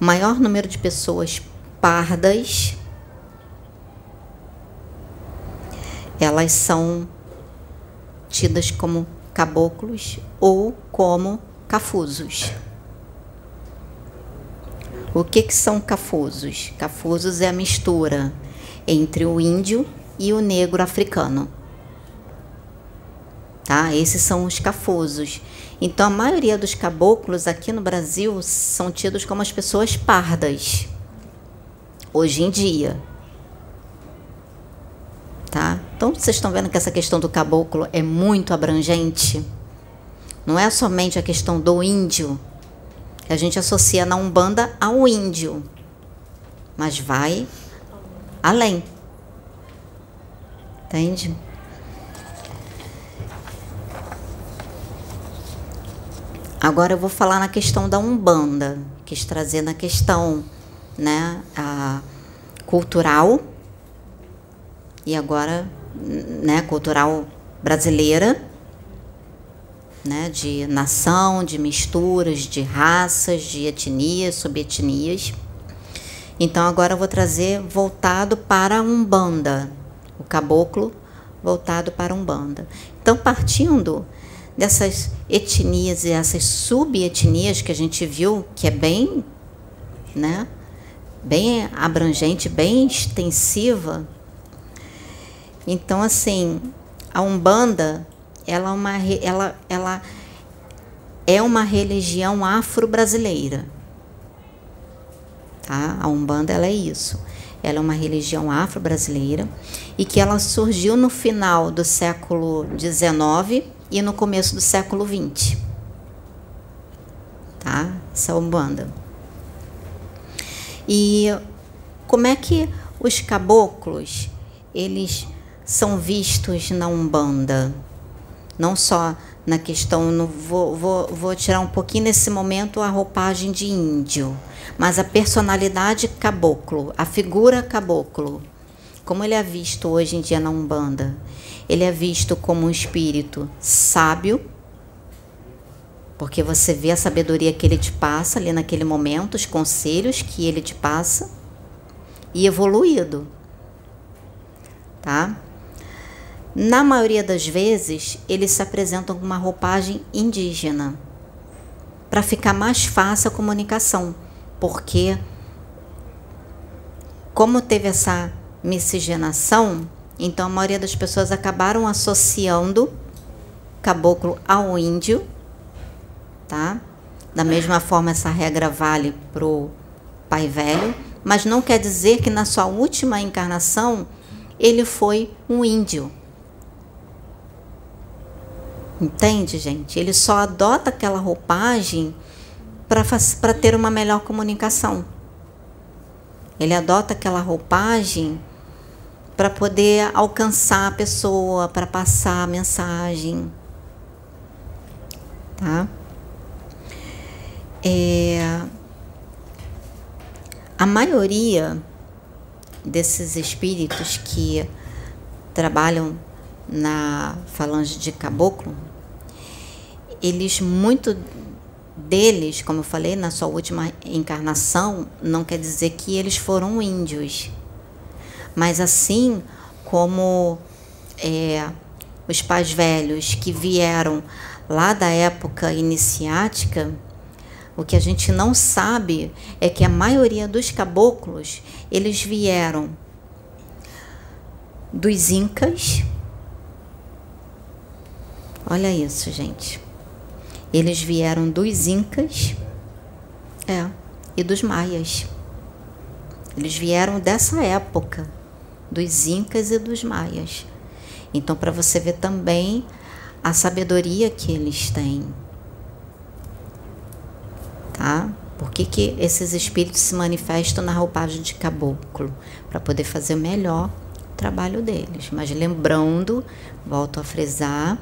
o maior número de pessoas pardas elas são tidas como caboclos ou como cafusos. O que, que são cafusos? Cafusos é a mistura entre o índio e o negro africano. Tá? Esses são os cafusos. Então, a maioria dos caboclos aqui no Brasil são tidos como as pessoas pardas, hoje em dia. Tá? Então, vocês estão vendo que essa questão do caboclo é muito abrangente. Não é somente a questão do índio, que a gente associa na Umbanda ao índio, mas vai além. Entende? Agora eu vou falar na questão da Umbanda, quis trazer na questão né, a cultural e agora né, cultural brasileira, né, de nação, de misturas, de raças, de etnias, subetnias. Então agora eu vou trazer voltado para a Umbanda, o caboclo voltado para a Umbanda. Então partindo dessas etnias e essas subetnias que a gente viu, que é bem, né, bem abrangente, bem extensiva. Então, assim, a Umbanda, ela é uma, ela, ela é uma religião afro-brasileira. Tá? A Umbanda, ela é isso. Ela é uma religião afro-brasileira e que ela surgiu no final do século XIX e no começo do século XX. Tá? Essa Umbanda. E como é que os caboclos eles são vistos na Umbanda? Não só na questão, no, vou, vou, vou tirar um pouquinho nesse momento a roupagem de índio, mas a personalidade caboclo, a figura caboclo, como ele é visto hoje em dia na Umbanda? Ele é visto como um espírito sábio, porque você vê a sabedoria que ele te passa ali naquele momento, os conselhos que ele te passa, e evoluído. Tá? Na maioria das vezes, eles se apresentam com uma roupagem indígena, para ficar mais fácil a comunicação, porque como teve essa miscigenação, então a maioria das pessoas acabaram associando caboclo ao índio, tá? Da mesma forma essa regra vale pro pai velho, mas não quer dizer que na sua última encarnação ele foi um índio. Entende, gente? Ele só adota aquela roupagem para ter uma melhor comunicação. Ele adota aquela roupagem para poder alcançar a pessoa, para passar a mensagem. Tá? É, a maioria desses espíritos que trabalham na falange de caboclo, eles muito deles, como eu falei, na sua última encarnação, não quer dizer que eles foram índios. Mas assim como é, os pais velhos que vieram lá da época iniciática, o que a gente não sabe é que a maioria dos caboclos, eles vieram dos incas. Olha isso, gente. Eles vieram dos incas É, e dos maias. Eles vieram dessa época, dos incas e dos maias. Então, para você ver também a sabedoria que eles têm. Tá? Por que, que esses espíritos se manifestam na roupagem de caboclo? Para poder fazer o melhor trabalho deles. Mas lembrando, volto a frisar,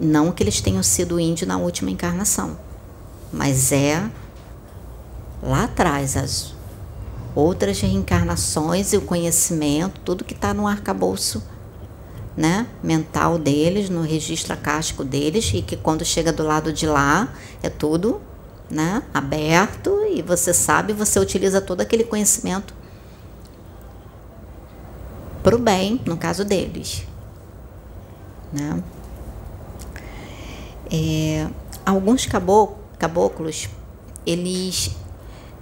não que eles tenham sido índio na última encarnação, mas é lá atrás as outras reencarnações e o conhecimento, tudo que está no arcabouço né, mental deles, no registro acástico deles, e que quando chega do lado de lá é tudo né, aberto e você sabe, você utiliza todo aquele conhecimento para o bem, no caso deles. Né? É, alguns caboclos, eles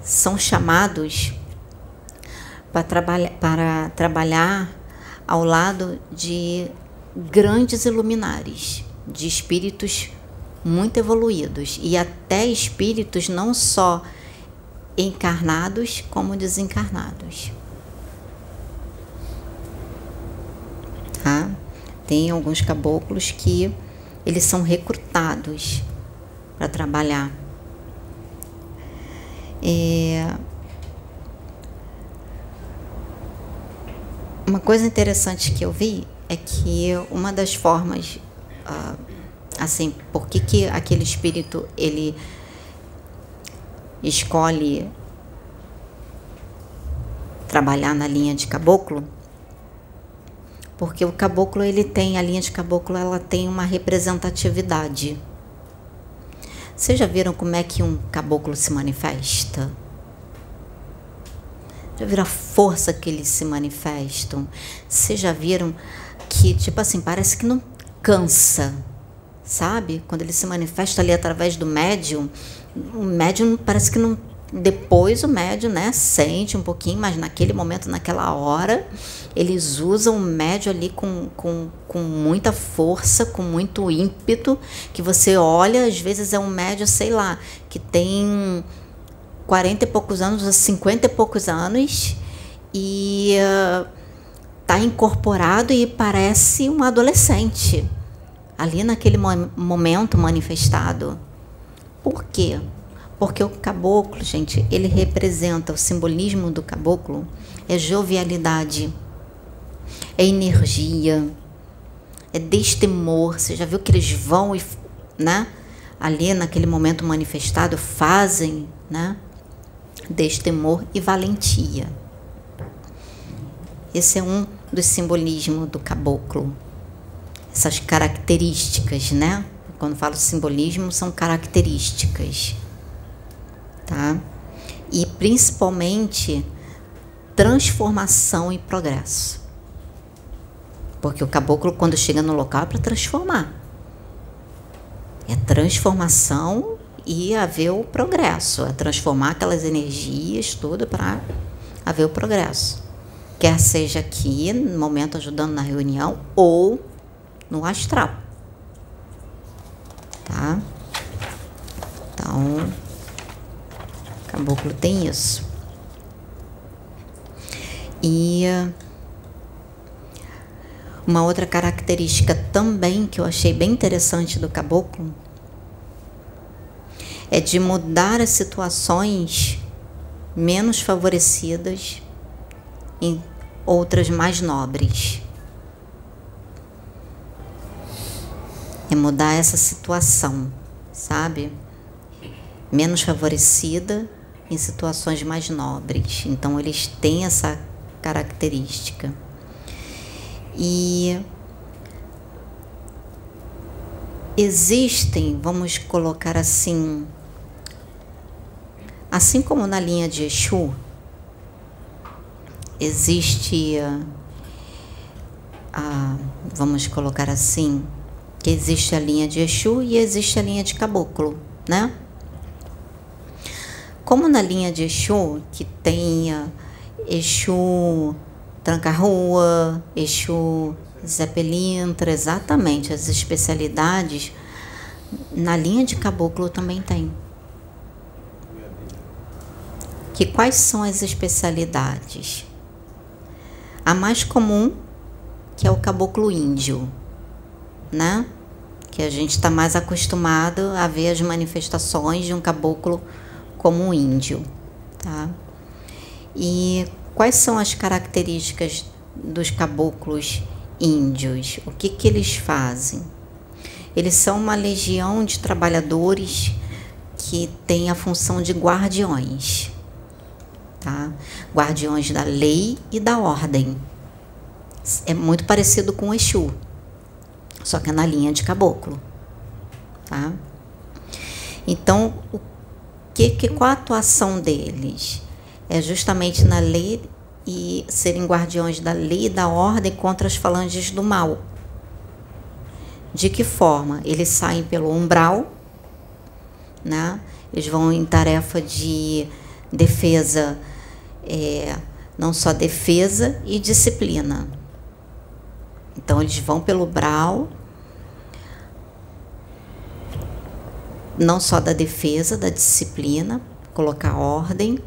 são chamados para, para trabalhar ao lado de grandes iluminares, de espíritos muito evoluídos e até espíritos não só encarnados como desencarnados. Tá? Tem alguns caboclos que eles são recrutados para trabalhar. É... Uma coisa interessante que eu vi é que uma das formas, uh, assim, por que, que aquele espírito ele escolhe trabalhar na linha de caboclo porque o caboclo ele tem a linha de caboclo ela tem uma representatividade. Vocês já viram como é que um caboclo se manifesta? Já viram a força que eles se manifestam? Vocês já viram que, tipo assim, parece que não cansa, sabe? Quando ele se manifesta ali através do médium, o médium parece que não depois o médio, né, sente um pouquinho, mas naquele momento, naquela hora, eles usam o médio ali com, com, com muita força, com muito ímpeto, que você olha, às vezes é um médio, sei lá, que tem 40 e poucos anos, 50 e poucos anos, e uh, incorporado e parece um adolescente ali naquele momento manifestado. Por quê? Porque o caboclo, gente, ele representa o simbolismo do caboclo é jovialidade, é energia, é destemor. Você já viu que eles vão e, né, ali naquele momento manifestado fazem, né, destemor e valentia. Esse é um dos simbolismos do caboclo. Essas características, né? Quando falo simbolismo, são características tá? E principalmente transformação e progresso. Porque o caboclo, quando chega no local, é para transformar. É transformação e haver o progresso. É transformar aquelas energias tudo para haver o progresso. Quer seja aqui, no momento ajudando na reunião, ou no astral. Tá? Então, Caboclo tem isso. E uma outra característica também que eu achei bem interessante do caboclo é de mudar as situações menos favorecidas em outras mais nobres. É mudar essa situação, sabe? Menos favorecida em situações mais nobres. Então, eles têm essa característica. E existem, vamos colocar assim, assim como na linha de Exu, existe a, a, vamos colocar assim, que existe a linha de Exu e existe a linha de Caboclo, né? Como na linha de Exu, que tem Exu Tranca-Rua, Exu Zé Pelintra, exatamente, as especialidades, na linha de Caboclo também tem. que quais são as especialidades? A mais comum, que é o caboclo índio, né? Que a gente está mais acostumado a ver as manifestações de um caboclo como um índio, tá? E quais são as características dos caboclos índios? O que que eles fazem? Eles são uma legião de trabalhadores que tem a função de guardiões tá? Guardiões da lei e da ordem. É muito parecido com o Exu, só que é na linha de caboclo, tá? Então, o que, que qual a atuação deles? É justamente na lei e serem guardiões da lei e da ordem contra as falanges do mal. De que forma? Eles saem pelo umbral, né? Eles vão em tarefa de defesa é, não só defesa e disciplina. Então eles vão pelo brau, não só da defesa, da disciplina, colocar ordem,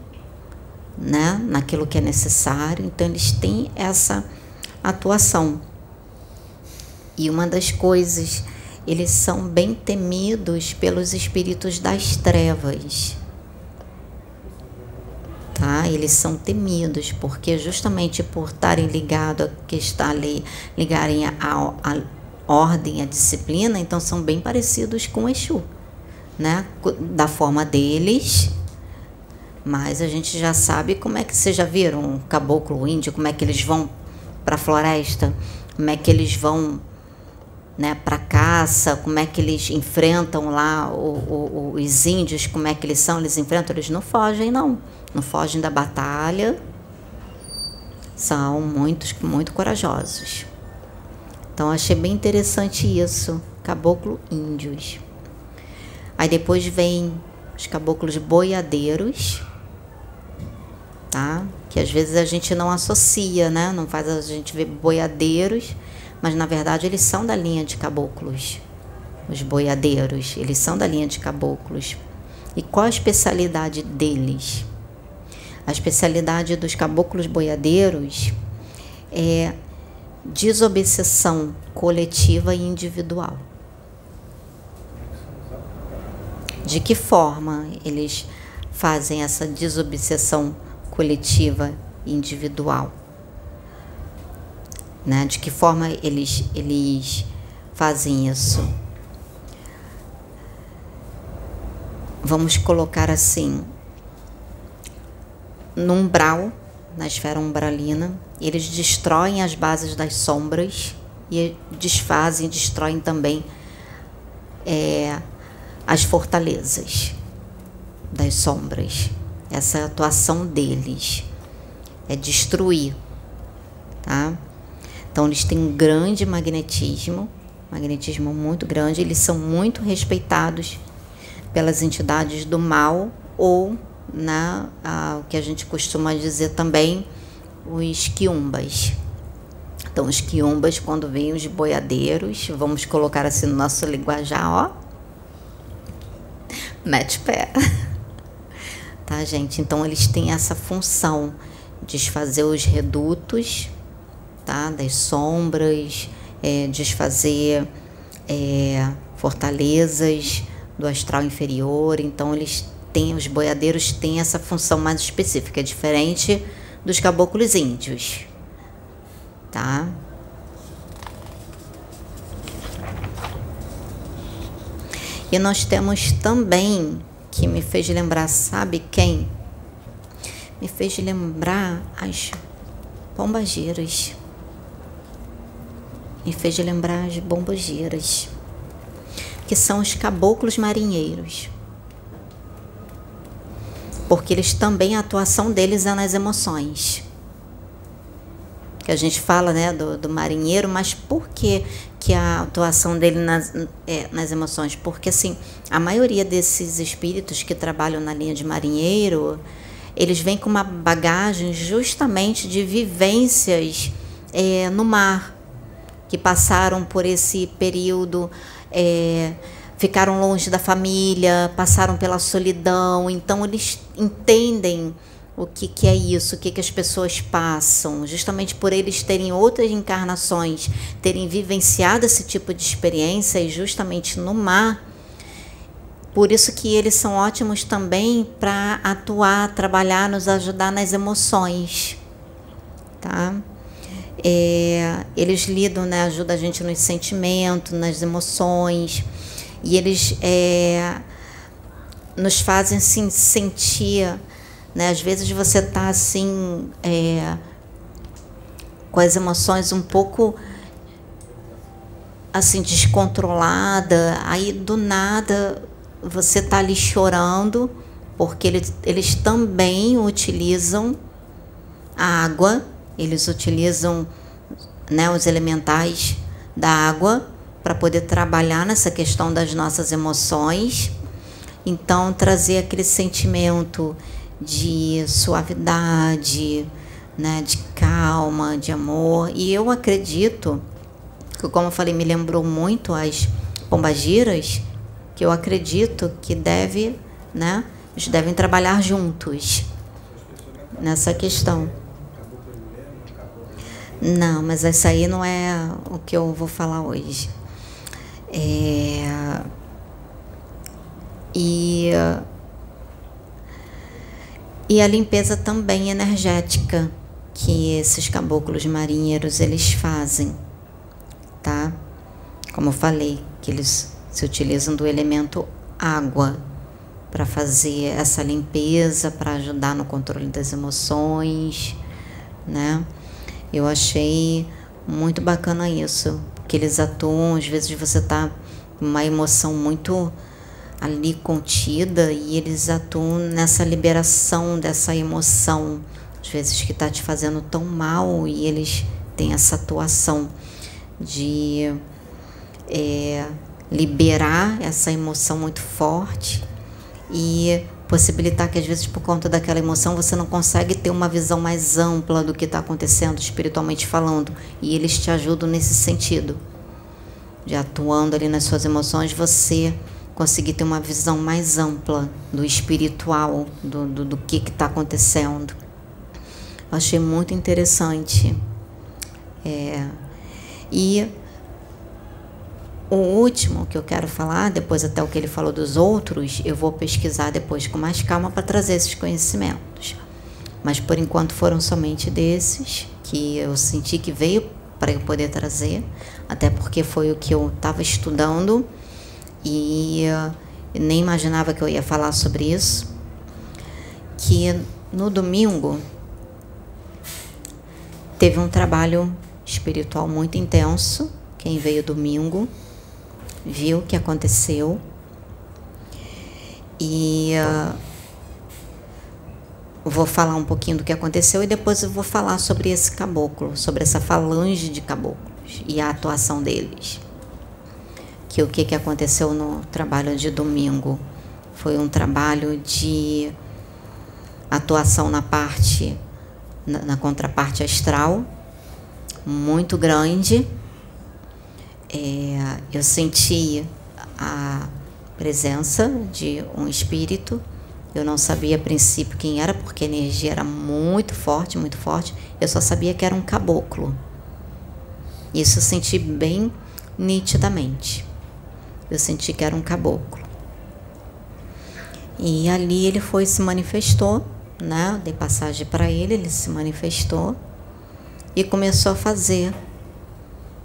né, naquilo que é necessário. Então eles têm essa atuação. E uma das coisas, eles são bem temidos pelos espíritos das trevas tá? Eles são temidos porque justamente por estarem ligados a que está ali, ligarem a, a ordem, a disciplina, então são bem parecidos com o Exu, né? Da forma deles, mas a gente já sabe como é que vocês já viram um caboclo índio, como é que eles vão para a floresta, como é que eles vão né, para caça, como é que eles enfrentam lá o, o, os índios, como é que eles são, eles enfrentam, eles não fogem não. Não fogem da batalha, são muitos muito corajosos. Então achei bem interessante isso, caboclo índios. Aí depois vem os caboclos boiadeiros, tá? Que às vezes a gente não associa, né? Não faz a gente ver boiadeiros, mas na verdade eles são da linha de caboclos. Os boiadeiros, eles são da linha de caboclos. E qual a especialidade deles? A especialidade dos caboclos boiadeiros é desobsessão coletiva e individual. De que forma eles fazem essa desobsessão coletiva e individual? Né? De que forma eles, eles fazem isso? Vamos colocar assim: no umbral, na esfera umbralina, eles destroem as bases das sombras e desfazem, destroem também é, as fortalezas das sombras. Essa atuação deles é destruir, tá? Então eles têm um grande magnetismo, magnetismo muito grande, eles são muito respeitados pelas entidades do mal ou na né, a, o que a gente costuma dizer também os quiumbas. Então, os quiumbas, quando vêm os boiadeiros, vamos colocar assim no nosso linguajar, ó, mete pé. <laughs> Tá, gente? Então, eles têm essa função de desfazer os redutos, tá? Das sombras, é, desfazer é, fortalezas do astral inferior. Então, eles tem, os boiadeiros têm essa função mais específica, é diferente dos caboclos índios, tá? E nós temos também, que me fez lembrar, sabe quem? Me fez lembrar as bombageiras. Me fez lembrar as bombageiras, que são os caboclos marinheiros porque eles também a atuação deles é nas emoções. Que a gente fala né, do, do marinheiro, mas por que, que a atuação dele nas, é, nas emoções? Porque assim, a maioria desses espíritos que trabalham na linha de marinheiro, eles vêm com uma bagagem justamente de vivências é, no mar, que passaram por esse período. É, ficaram longe da família, passaram pela solidão, então eles entendem o que, que é isso, o que, que as pessoas passam, justamente por eles terem outras encarnações, terem vivenciado esse tipo de experiência e justamente no mar. Por isso que eles são ótimos também para atuar, trabalhar, nos ajudar nas emoções, tá? É, eles lidam, né, ajudam a gente nos sentimentos, nas emoções, e eles é, nos fazem assim, sentir né? Às vezes você está assim, é, com as emoções um pouco assim descontrolada, aí do nada você está ali chorando, porque eles, eles também utilizam a água, eles utilizam né, os elementais da água para poder trabalhar nessa questão das nossas emoções. Então, trazer aquele sentimento de suavidade, né, de calma, de amor. E eu acredito que, como eu falei, me lembrou muito as pombagiras, que eu acredito que deve, né, eles devem trabalhar juntos nessa questão. Não, mas essa aí não é o que eu vou falar hoje. É... E e a limpeza também energética que esses caboclos marinheiros eles fazem, tá? Como eu falei, que eles se utilizam do elemento água para fazer essa limpeza, para ajudar no controle das emoções, né? Eu achei muito bacana isso, porque eles atuam, às vezes você tá com uma emoção muito ali contida e eles atuam nessa liberação dessa emoção, às vezes que está te fazendo tão mal e eles têm essa atuação de é, liberar essa emoção muito forte e possibilitar que às vezes por conta daquela emoção você não consegue ter uma visão mais ampla do que está acontecendo espiritualmente falando. E eles te ajudam nesse sentido de atuando ali nas suas emoções você conseguir ter uma visão mais ampla do espiritual, do, do, do que está acontecendo. Achei muito interessante. É, e o último que eu quero falar, depois até o que ele falou dos outros, eu vou pesquisar depois com mais calma para trazer esses conhecimentos. Mas por enquanto foram somente desses que eu senti que veio para eu poder trazer, até porque foi o que eu estava estudando e uh, nem imaginava que eu ia falar sobre isso, que no domingo teve um trabalho espiritual muito intenso. Quem veio domingo viu o que aconteceu. E uh, vou falar um pouquinho do que aconteceu e depois eu vou falar sobre esse caboclo, sobre essa falange de caboclos e a atuação deles que o que, que aconteceu no trabalho de domingo foi um trabalho de atuação na parte, na, na contraparte astral, muito grande. É, eu senti a presença de um espírito. Eu não sabia a princípio quem era, porque a energia era muito forte, muito forte. Eu só sabia que era um caboclo. Isso eu senti bem nitidamente eu senti que era um caboclo. E ali ele foi se manifestou, né? Dei passagem para ele, ele se manifestou e começou a fazer,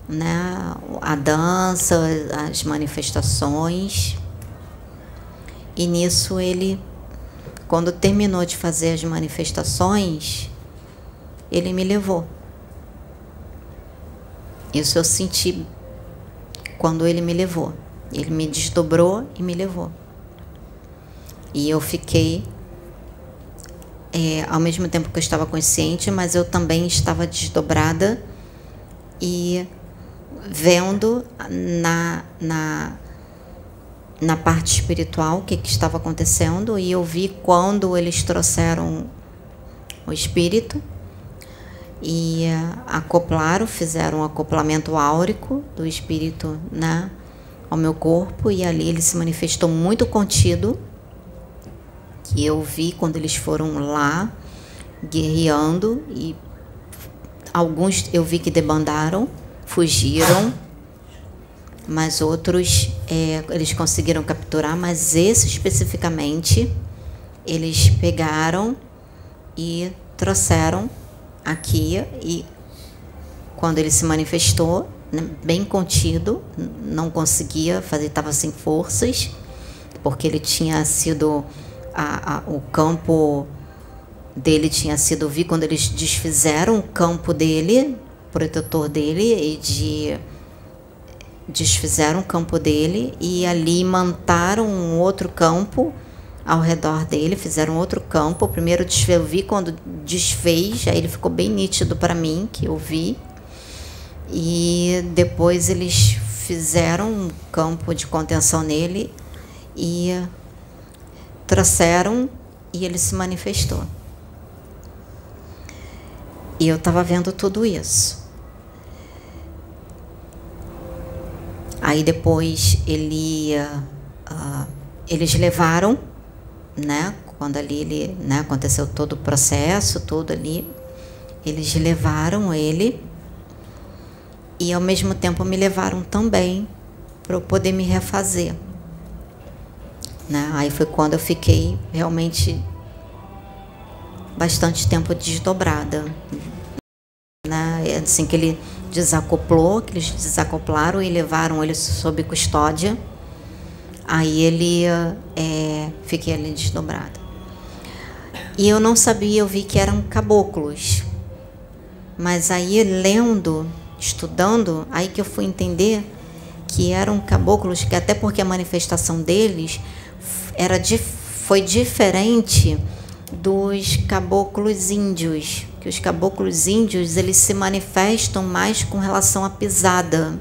né? A dança, as manifestações. E nisso ele, quando terminou de fazer as manifestações, ele me levou. Isso eu senti quando ele me levou. Ele me desdobrou e me levou. E eu fiquei, é, ao mesmo tempo que eu estava consciente, mas eu também estava desdobrada e vendo na, na, na parte espiritual o que, que estava acontecendo. E eu vi quando eles trouxeram o espírito e acoplaram, fizeram um acoplamento áurico do espírito na né? Ao meu corpo e ali ele se manifestou muito contido, que eu vi quando eles foram lá guerreando e alguns eu vi que debandaram, fugiram, mas outros é, eles conseguiram capturar, mas esse especificamente eles pegaram e trouxeram aqui e quando ele se manifestou bem contido, não conseguia fazer, estava sem forças, porque ele tinha sido a, a, o campo dele tinha sido vi quando eles desfizeram o campo dele, protetor dele e de desfizeram o campo dele e ali montaram um outro campo ao redor dele, fizeram outro campo. O primeiro desfez, eu vi quando desfez, aí ele ficou bem nítido para mim, que eu vi. E depois eles fizeram um campo de contenção nele e trouxeram e ele se manifestou. E eu estava vendo tudo isso. Aí depois ele, uh, eles levaram, né? Quando ali ele, né, aconteceu todo o processo, tudo ali, eles levaram ele e ao mesmo tempo me levaram também para eu poder me refazer. Né? Aí foi quando eu fiquei realmente bastante tempo desdobrada. Né? Assim que ele desacoplou, que eles desacoplaram e levaram ele sob custódia. Aí ele é, fiquei ali desdobrada. E eu não sabia, eu vi que eram caboclos. Mas aí lendo, estudando, aí que eu fui entender que eram caboclos, que até porque a manifestação deles era foi diferente dos caboclos índios, que os caboclos índios eles se manifestam mais com relação à pisada.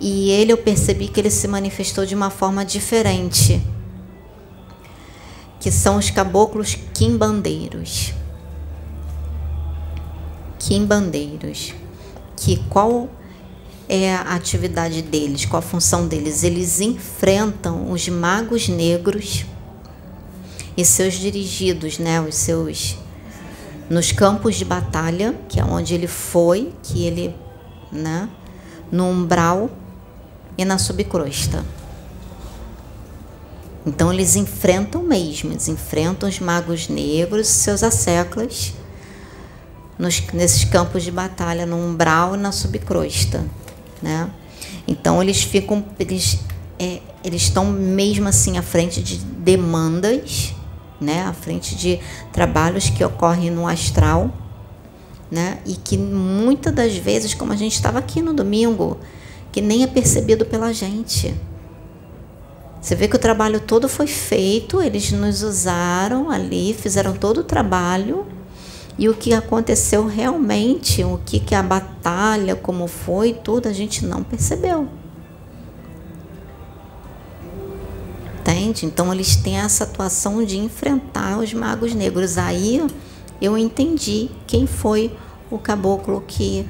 E ele eu percebi que ele se manifestou de uma forma diferente, que são os caboclos quimbandeiros. Quimbandeiros. Que qual é a atividade deles, qual a função deles? Eles enfrentam os magos negros e seus dirigidos, né, os seus nos campos de batalha, que é onde ele foi, que ele, né, no umbral e na subcrosta. Então eles enfrentam mesmo, eles enfrentam os magos negros, seus asseclas, nos, nesses campos de batalha, no umbral e na subcrosta, né? Então eles ficam, eles, é, eles estão mesmo assim à frente de demandas né, à frente de trabalhos que ocorrem no astral, né, e que muitas das vezes, como a gente estava aqui no domingo, que nem é percebido pela gente. Você vê que o trabalho todo foi feito, eles nos usaram ali, fizeram todo o trabalho, e o que aconteceu realmente, o que, que a batalha, como foi, tudo, a gente não percebeu. Entende? Então eles têm essa atuação de enfrentar os magos negros. Aí eu entendi quem foi o caboclo que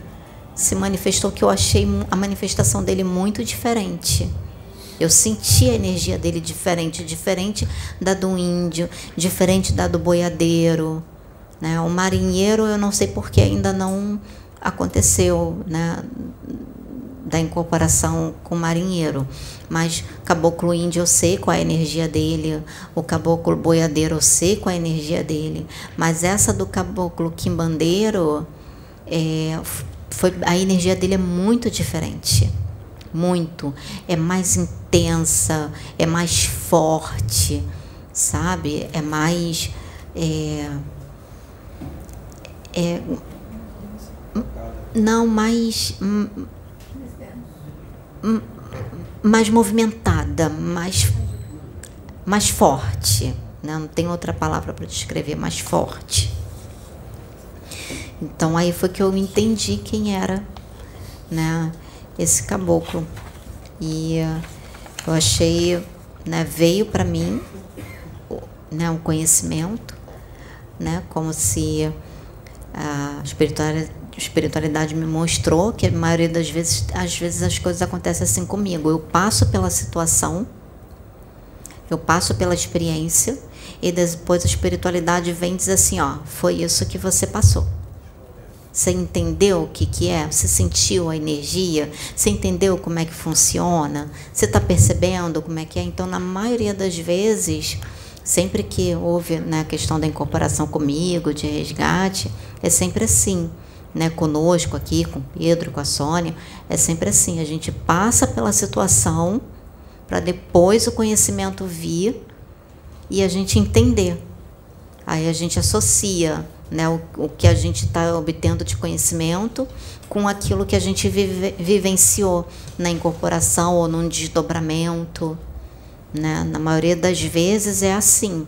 se manifestou, que eu achei a manifestação dele muito diferente. Eu senti a energia dele diferente, diferente da do índio, diferente da do boiadeiro. Né? O marinheiro, eu não sei porque ainda não aconteceu, né? da incorporação com o marinheiro. Mas caboclo índio eu sei qual é a energia dele, o caboclo boiadeiro eu sei qual é a energia dele. Mas essa do caboclo quimbandeiro, é, foi, a energia dele é muito diferente. Muito. É mais intensa, é mais forte, sabe? É mais. É, é, não, mais mais movimentada, mais, mais forte. Né? Não tem outra palavra para descrever, mais forte. Então aí foi que eu entendi quem era né, esse caboclo. E eu achei, né, veio para mim né, um conhecimento, né, como se a espiritualidade me mostrou que a maioria das vezes, às vezes as coisas acontecem assim comigo. Eu passo pela situação, Eu passo pela experiência e depois a espiritualidade vem dizer assim, ó, foi isso que você passou. Você entendeu o que, que é? Você sentiu a energia? Você entendeu como é que funciona? Você está percebendo como é que é? Então, na maioria das vezes, sempre que houve né, a questão da incorporação comigo, de resgate, é sempre assim. Né, conosco aqui, com Pedro, com a Sônia, é sempre assim. A gente passa pela situação para depois o conhecimento vir e a gente entender. Aí a gente associa né, o, o que a gente está obtendo de conhecimento com aquilo que a gente vive, vivenciou na incorporação ou num desdobramento. Né? Na maioria das vezes é assim.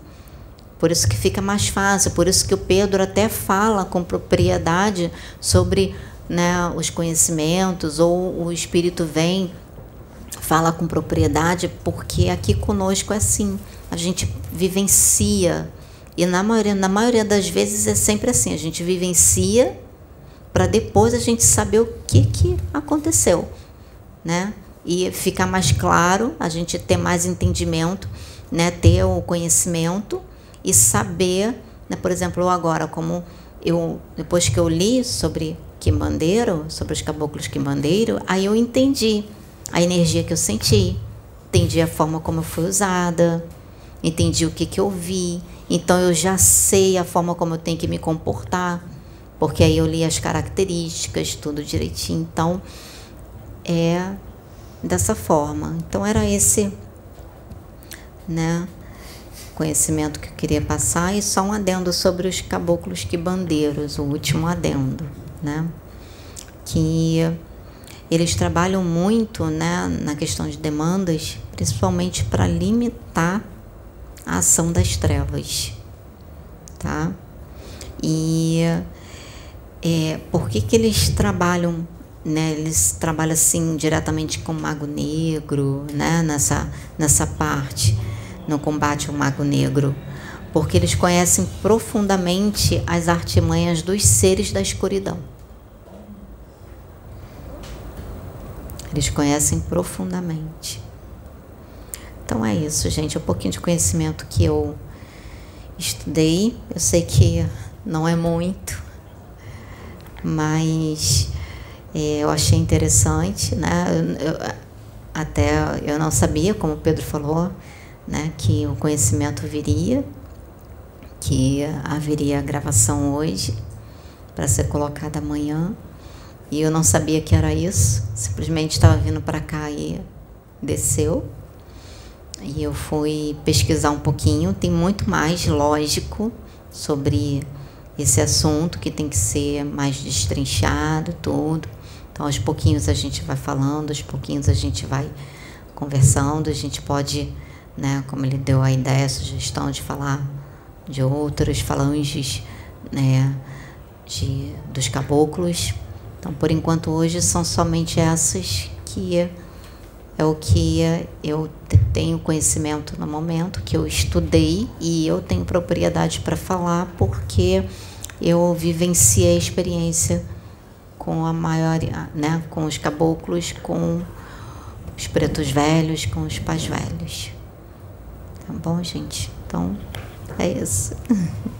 Por isso que fica mais fácil, por isso que o Pedro até fala com propriedade sobre né, os conhecimentos, ou o Espírito vem, fala com propriedade, porque aqui conosco é assim. A gente vivencia e na maioria, na maioria das vezes é sempre assim, a gente vivencia para depois a gente saber o que, que aconteceu, né? E ficar mais claro, a gente ter mais entendimento, né? Ter o conhecimento e saber, né? Por exemplo, agora, como eu depois que eu li sobre Quimbandeiro, sobre os caboclos Quimbandeiro, aí eu entendi a energia que eu senti, entendi a forma como eu fui usada, entendi o que, que eu vi, então eu já sei a forma como eu tenho que me comportar, porque aí eu li as características, tudo direitinho. Então é dessa forma. Então era esse, né, conhecimento que eu queria passar e só um adendo sobre os caboclos quibandeiros, o último adendo, né, que eles trabalham muito, né, na questão de demandas, principalmente para limitar a ação das trevas, tá? E é, por que, que eles trabalham, né? Eles trabalham assim diretamente com o mago negro, né? Nessa, nessa parte, no combate ao mago negro, porque eles conhecem profundamente as artimanhas dos seres da escuridão. Eles conhecem profundamente. Então é isso, gente. Um pouquinho de conhecimento que eu estudei. Eu sei que não é muito, mas é, eu achei interessante, né? Eu, até eu não sabia, como o Pedro falou, né, que o conhecimento viria, que haveria gravação hoje para ser colocada amanhã. E eu não sabia que era isso, simplesmente estava vindo para cá e desceu. E eu fui pesquisar um pouquinho, tem muito mais lógico sobre esse assunto que tem que ser mais destrinchado, tudo. Então, aos pouquinhos a gente vai falando, aos pouquinhos a gente vai conversando, a gente pode, né, como ele deu a ideia, a sugestão de falar de outras falanges, né, de, dos caboclos. Então, por enquanto, hoje são somente essas que é o que eu tenho conhecimento no momento, que eu estudei e eu tenho propriedade para falar porque eu vivenciei a experiência com a maioria, né, com os caboclos, com os pretos velhos, com os pais velhos. Tá bom, gente? Então, é isso. <laughs>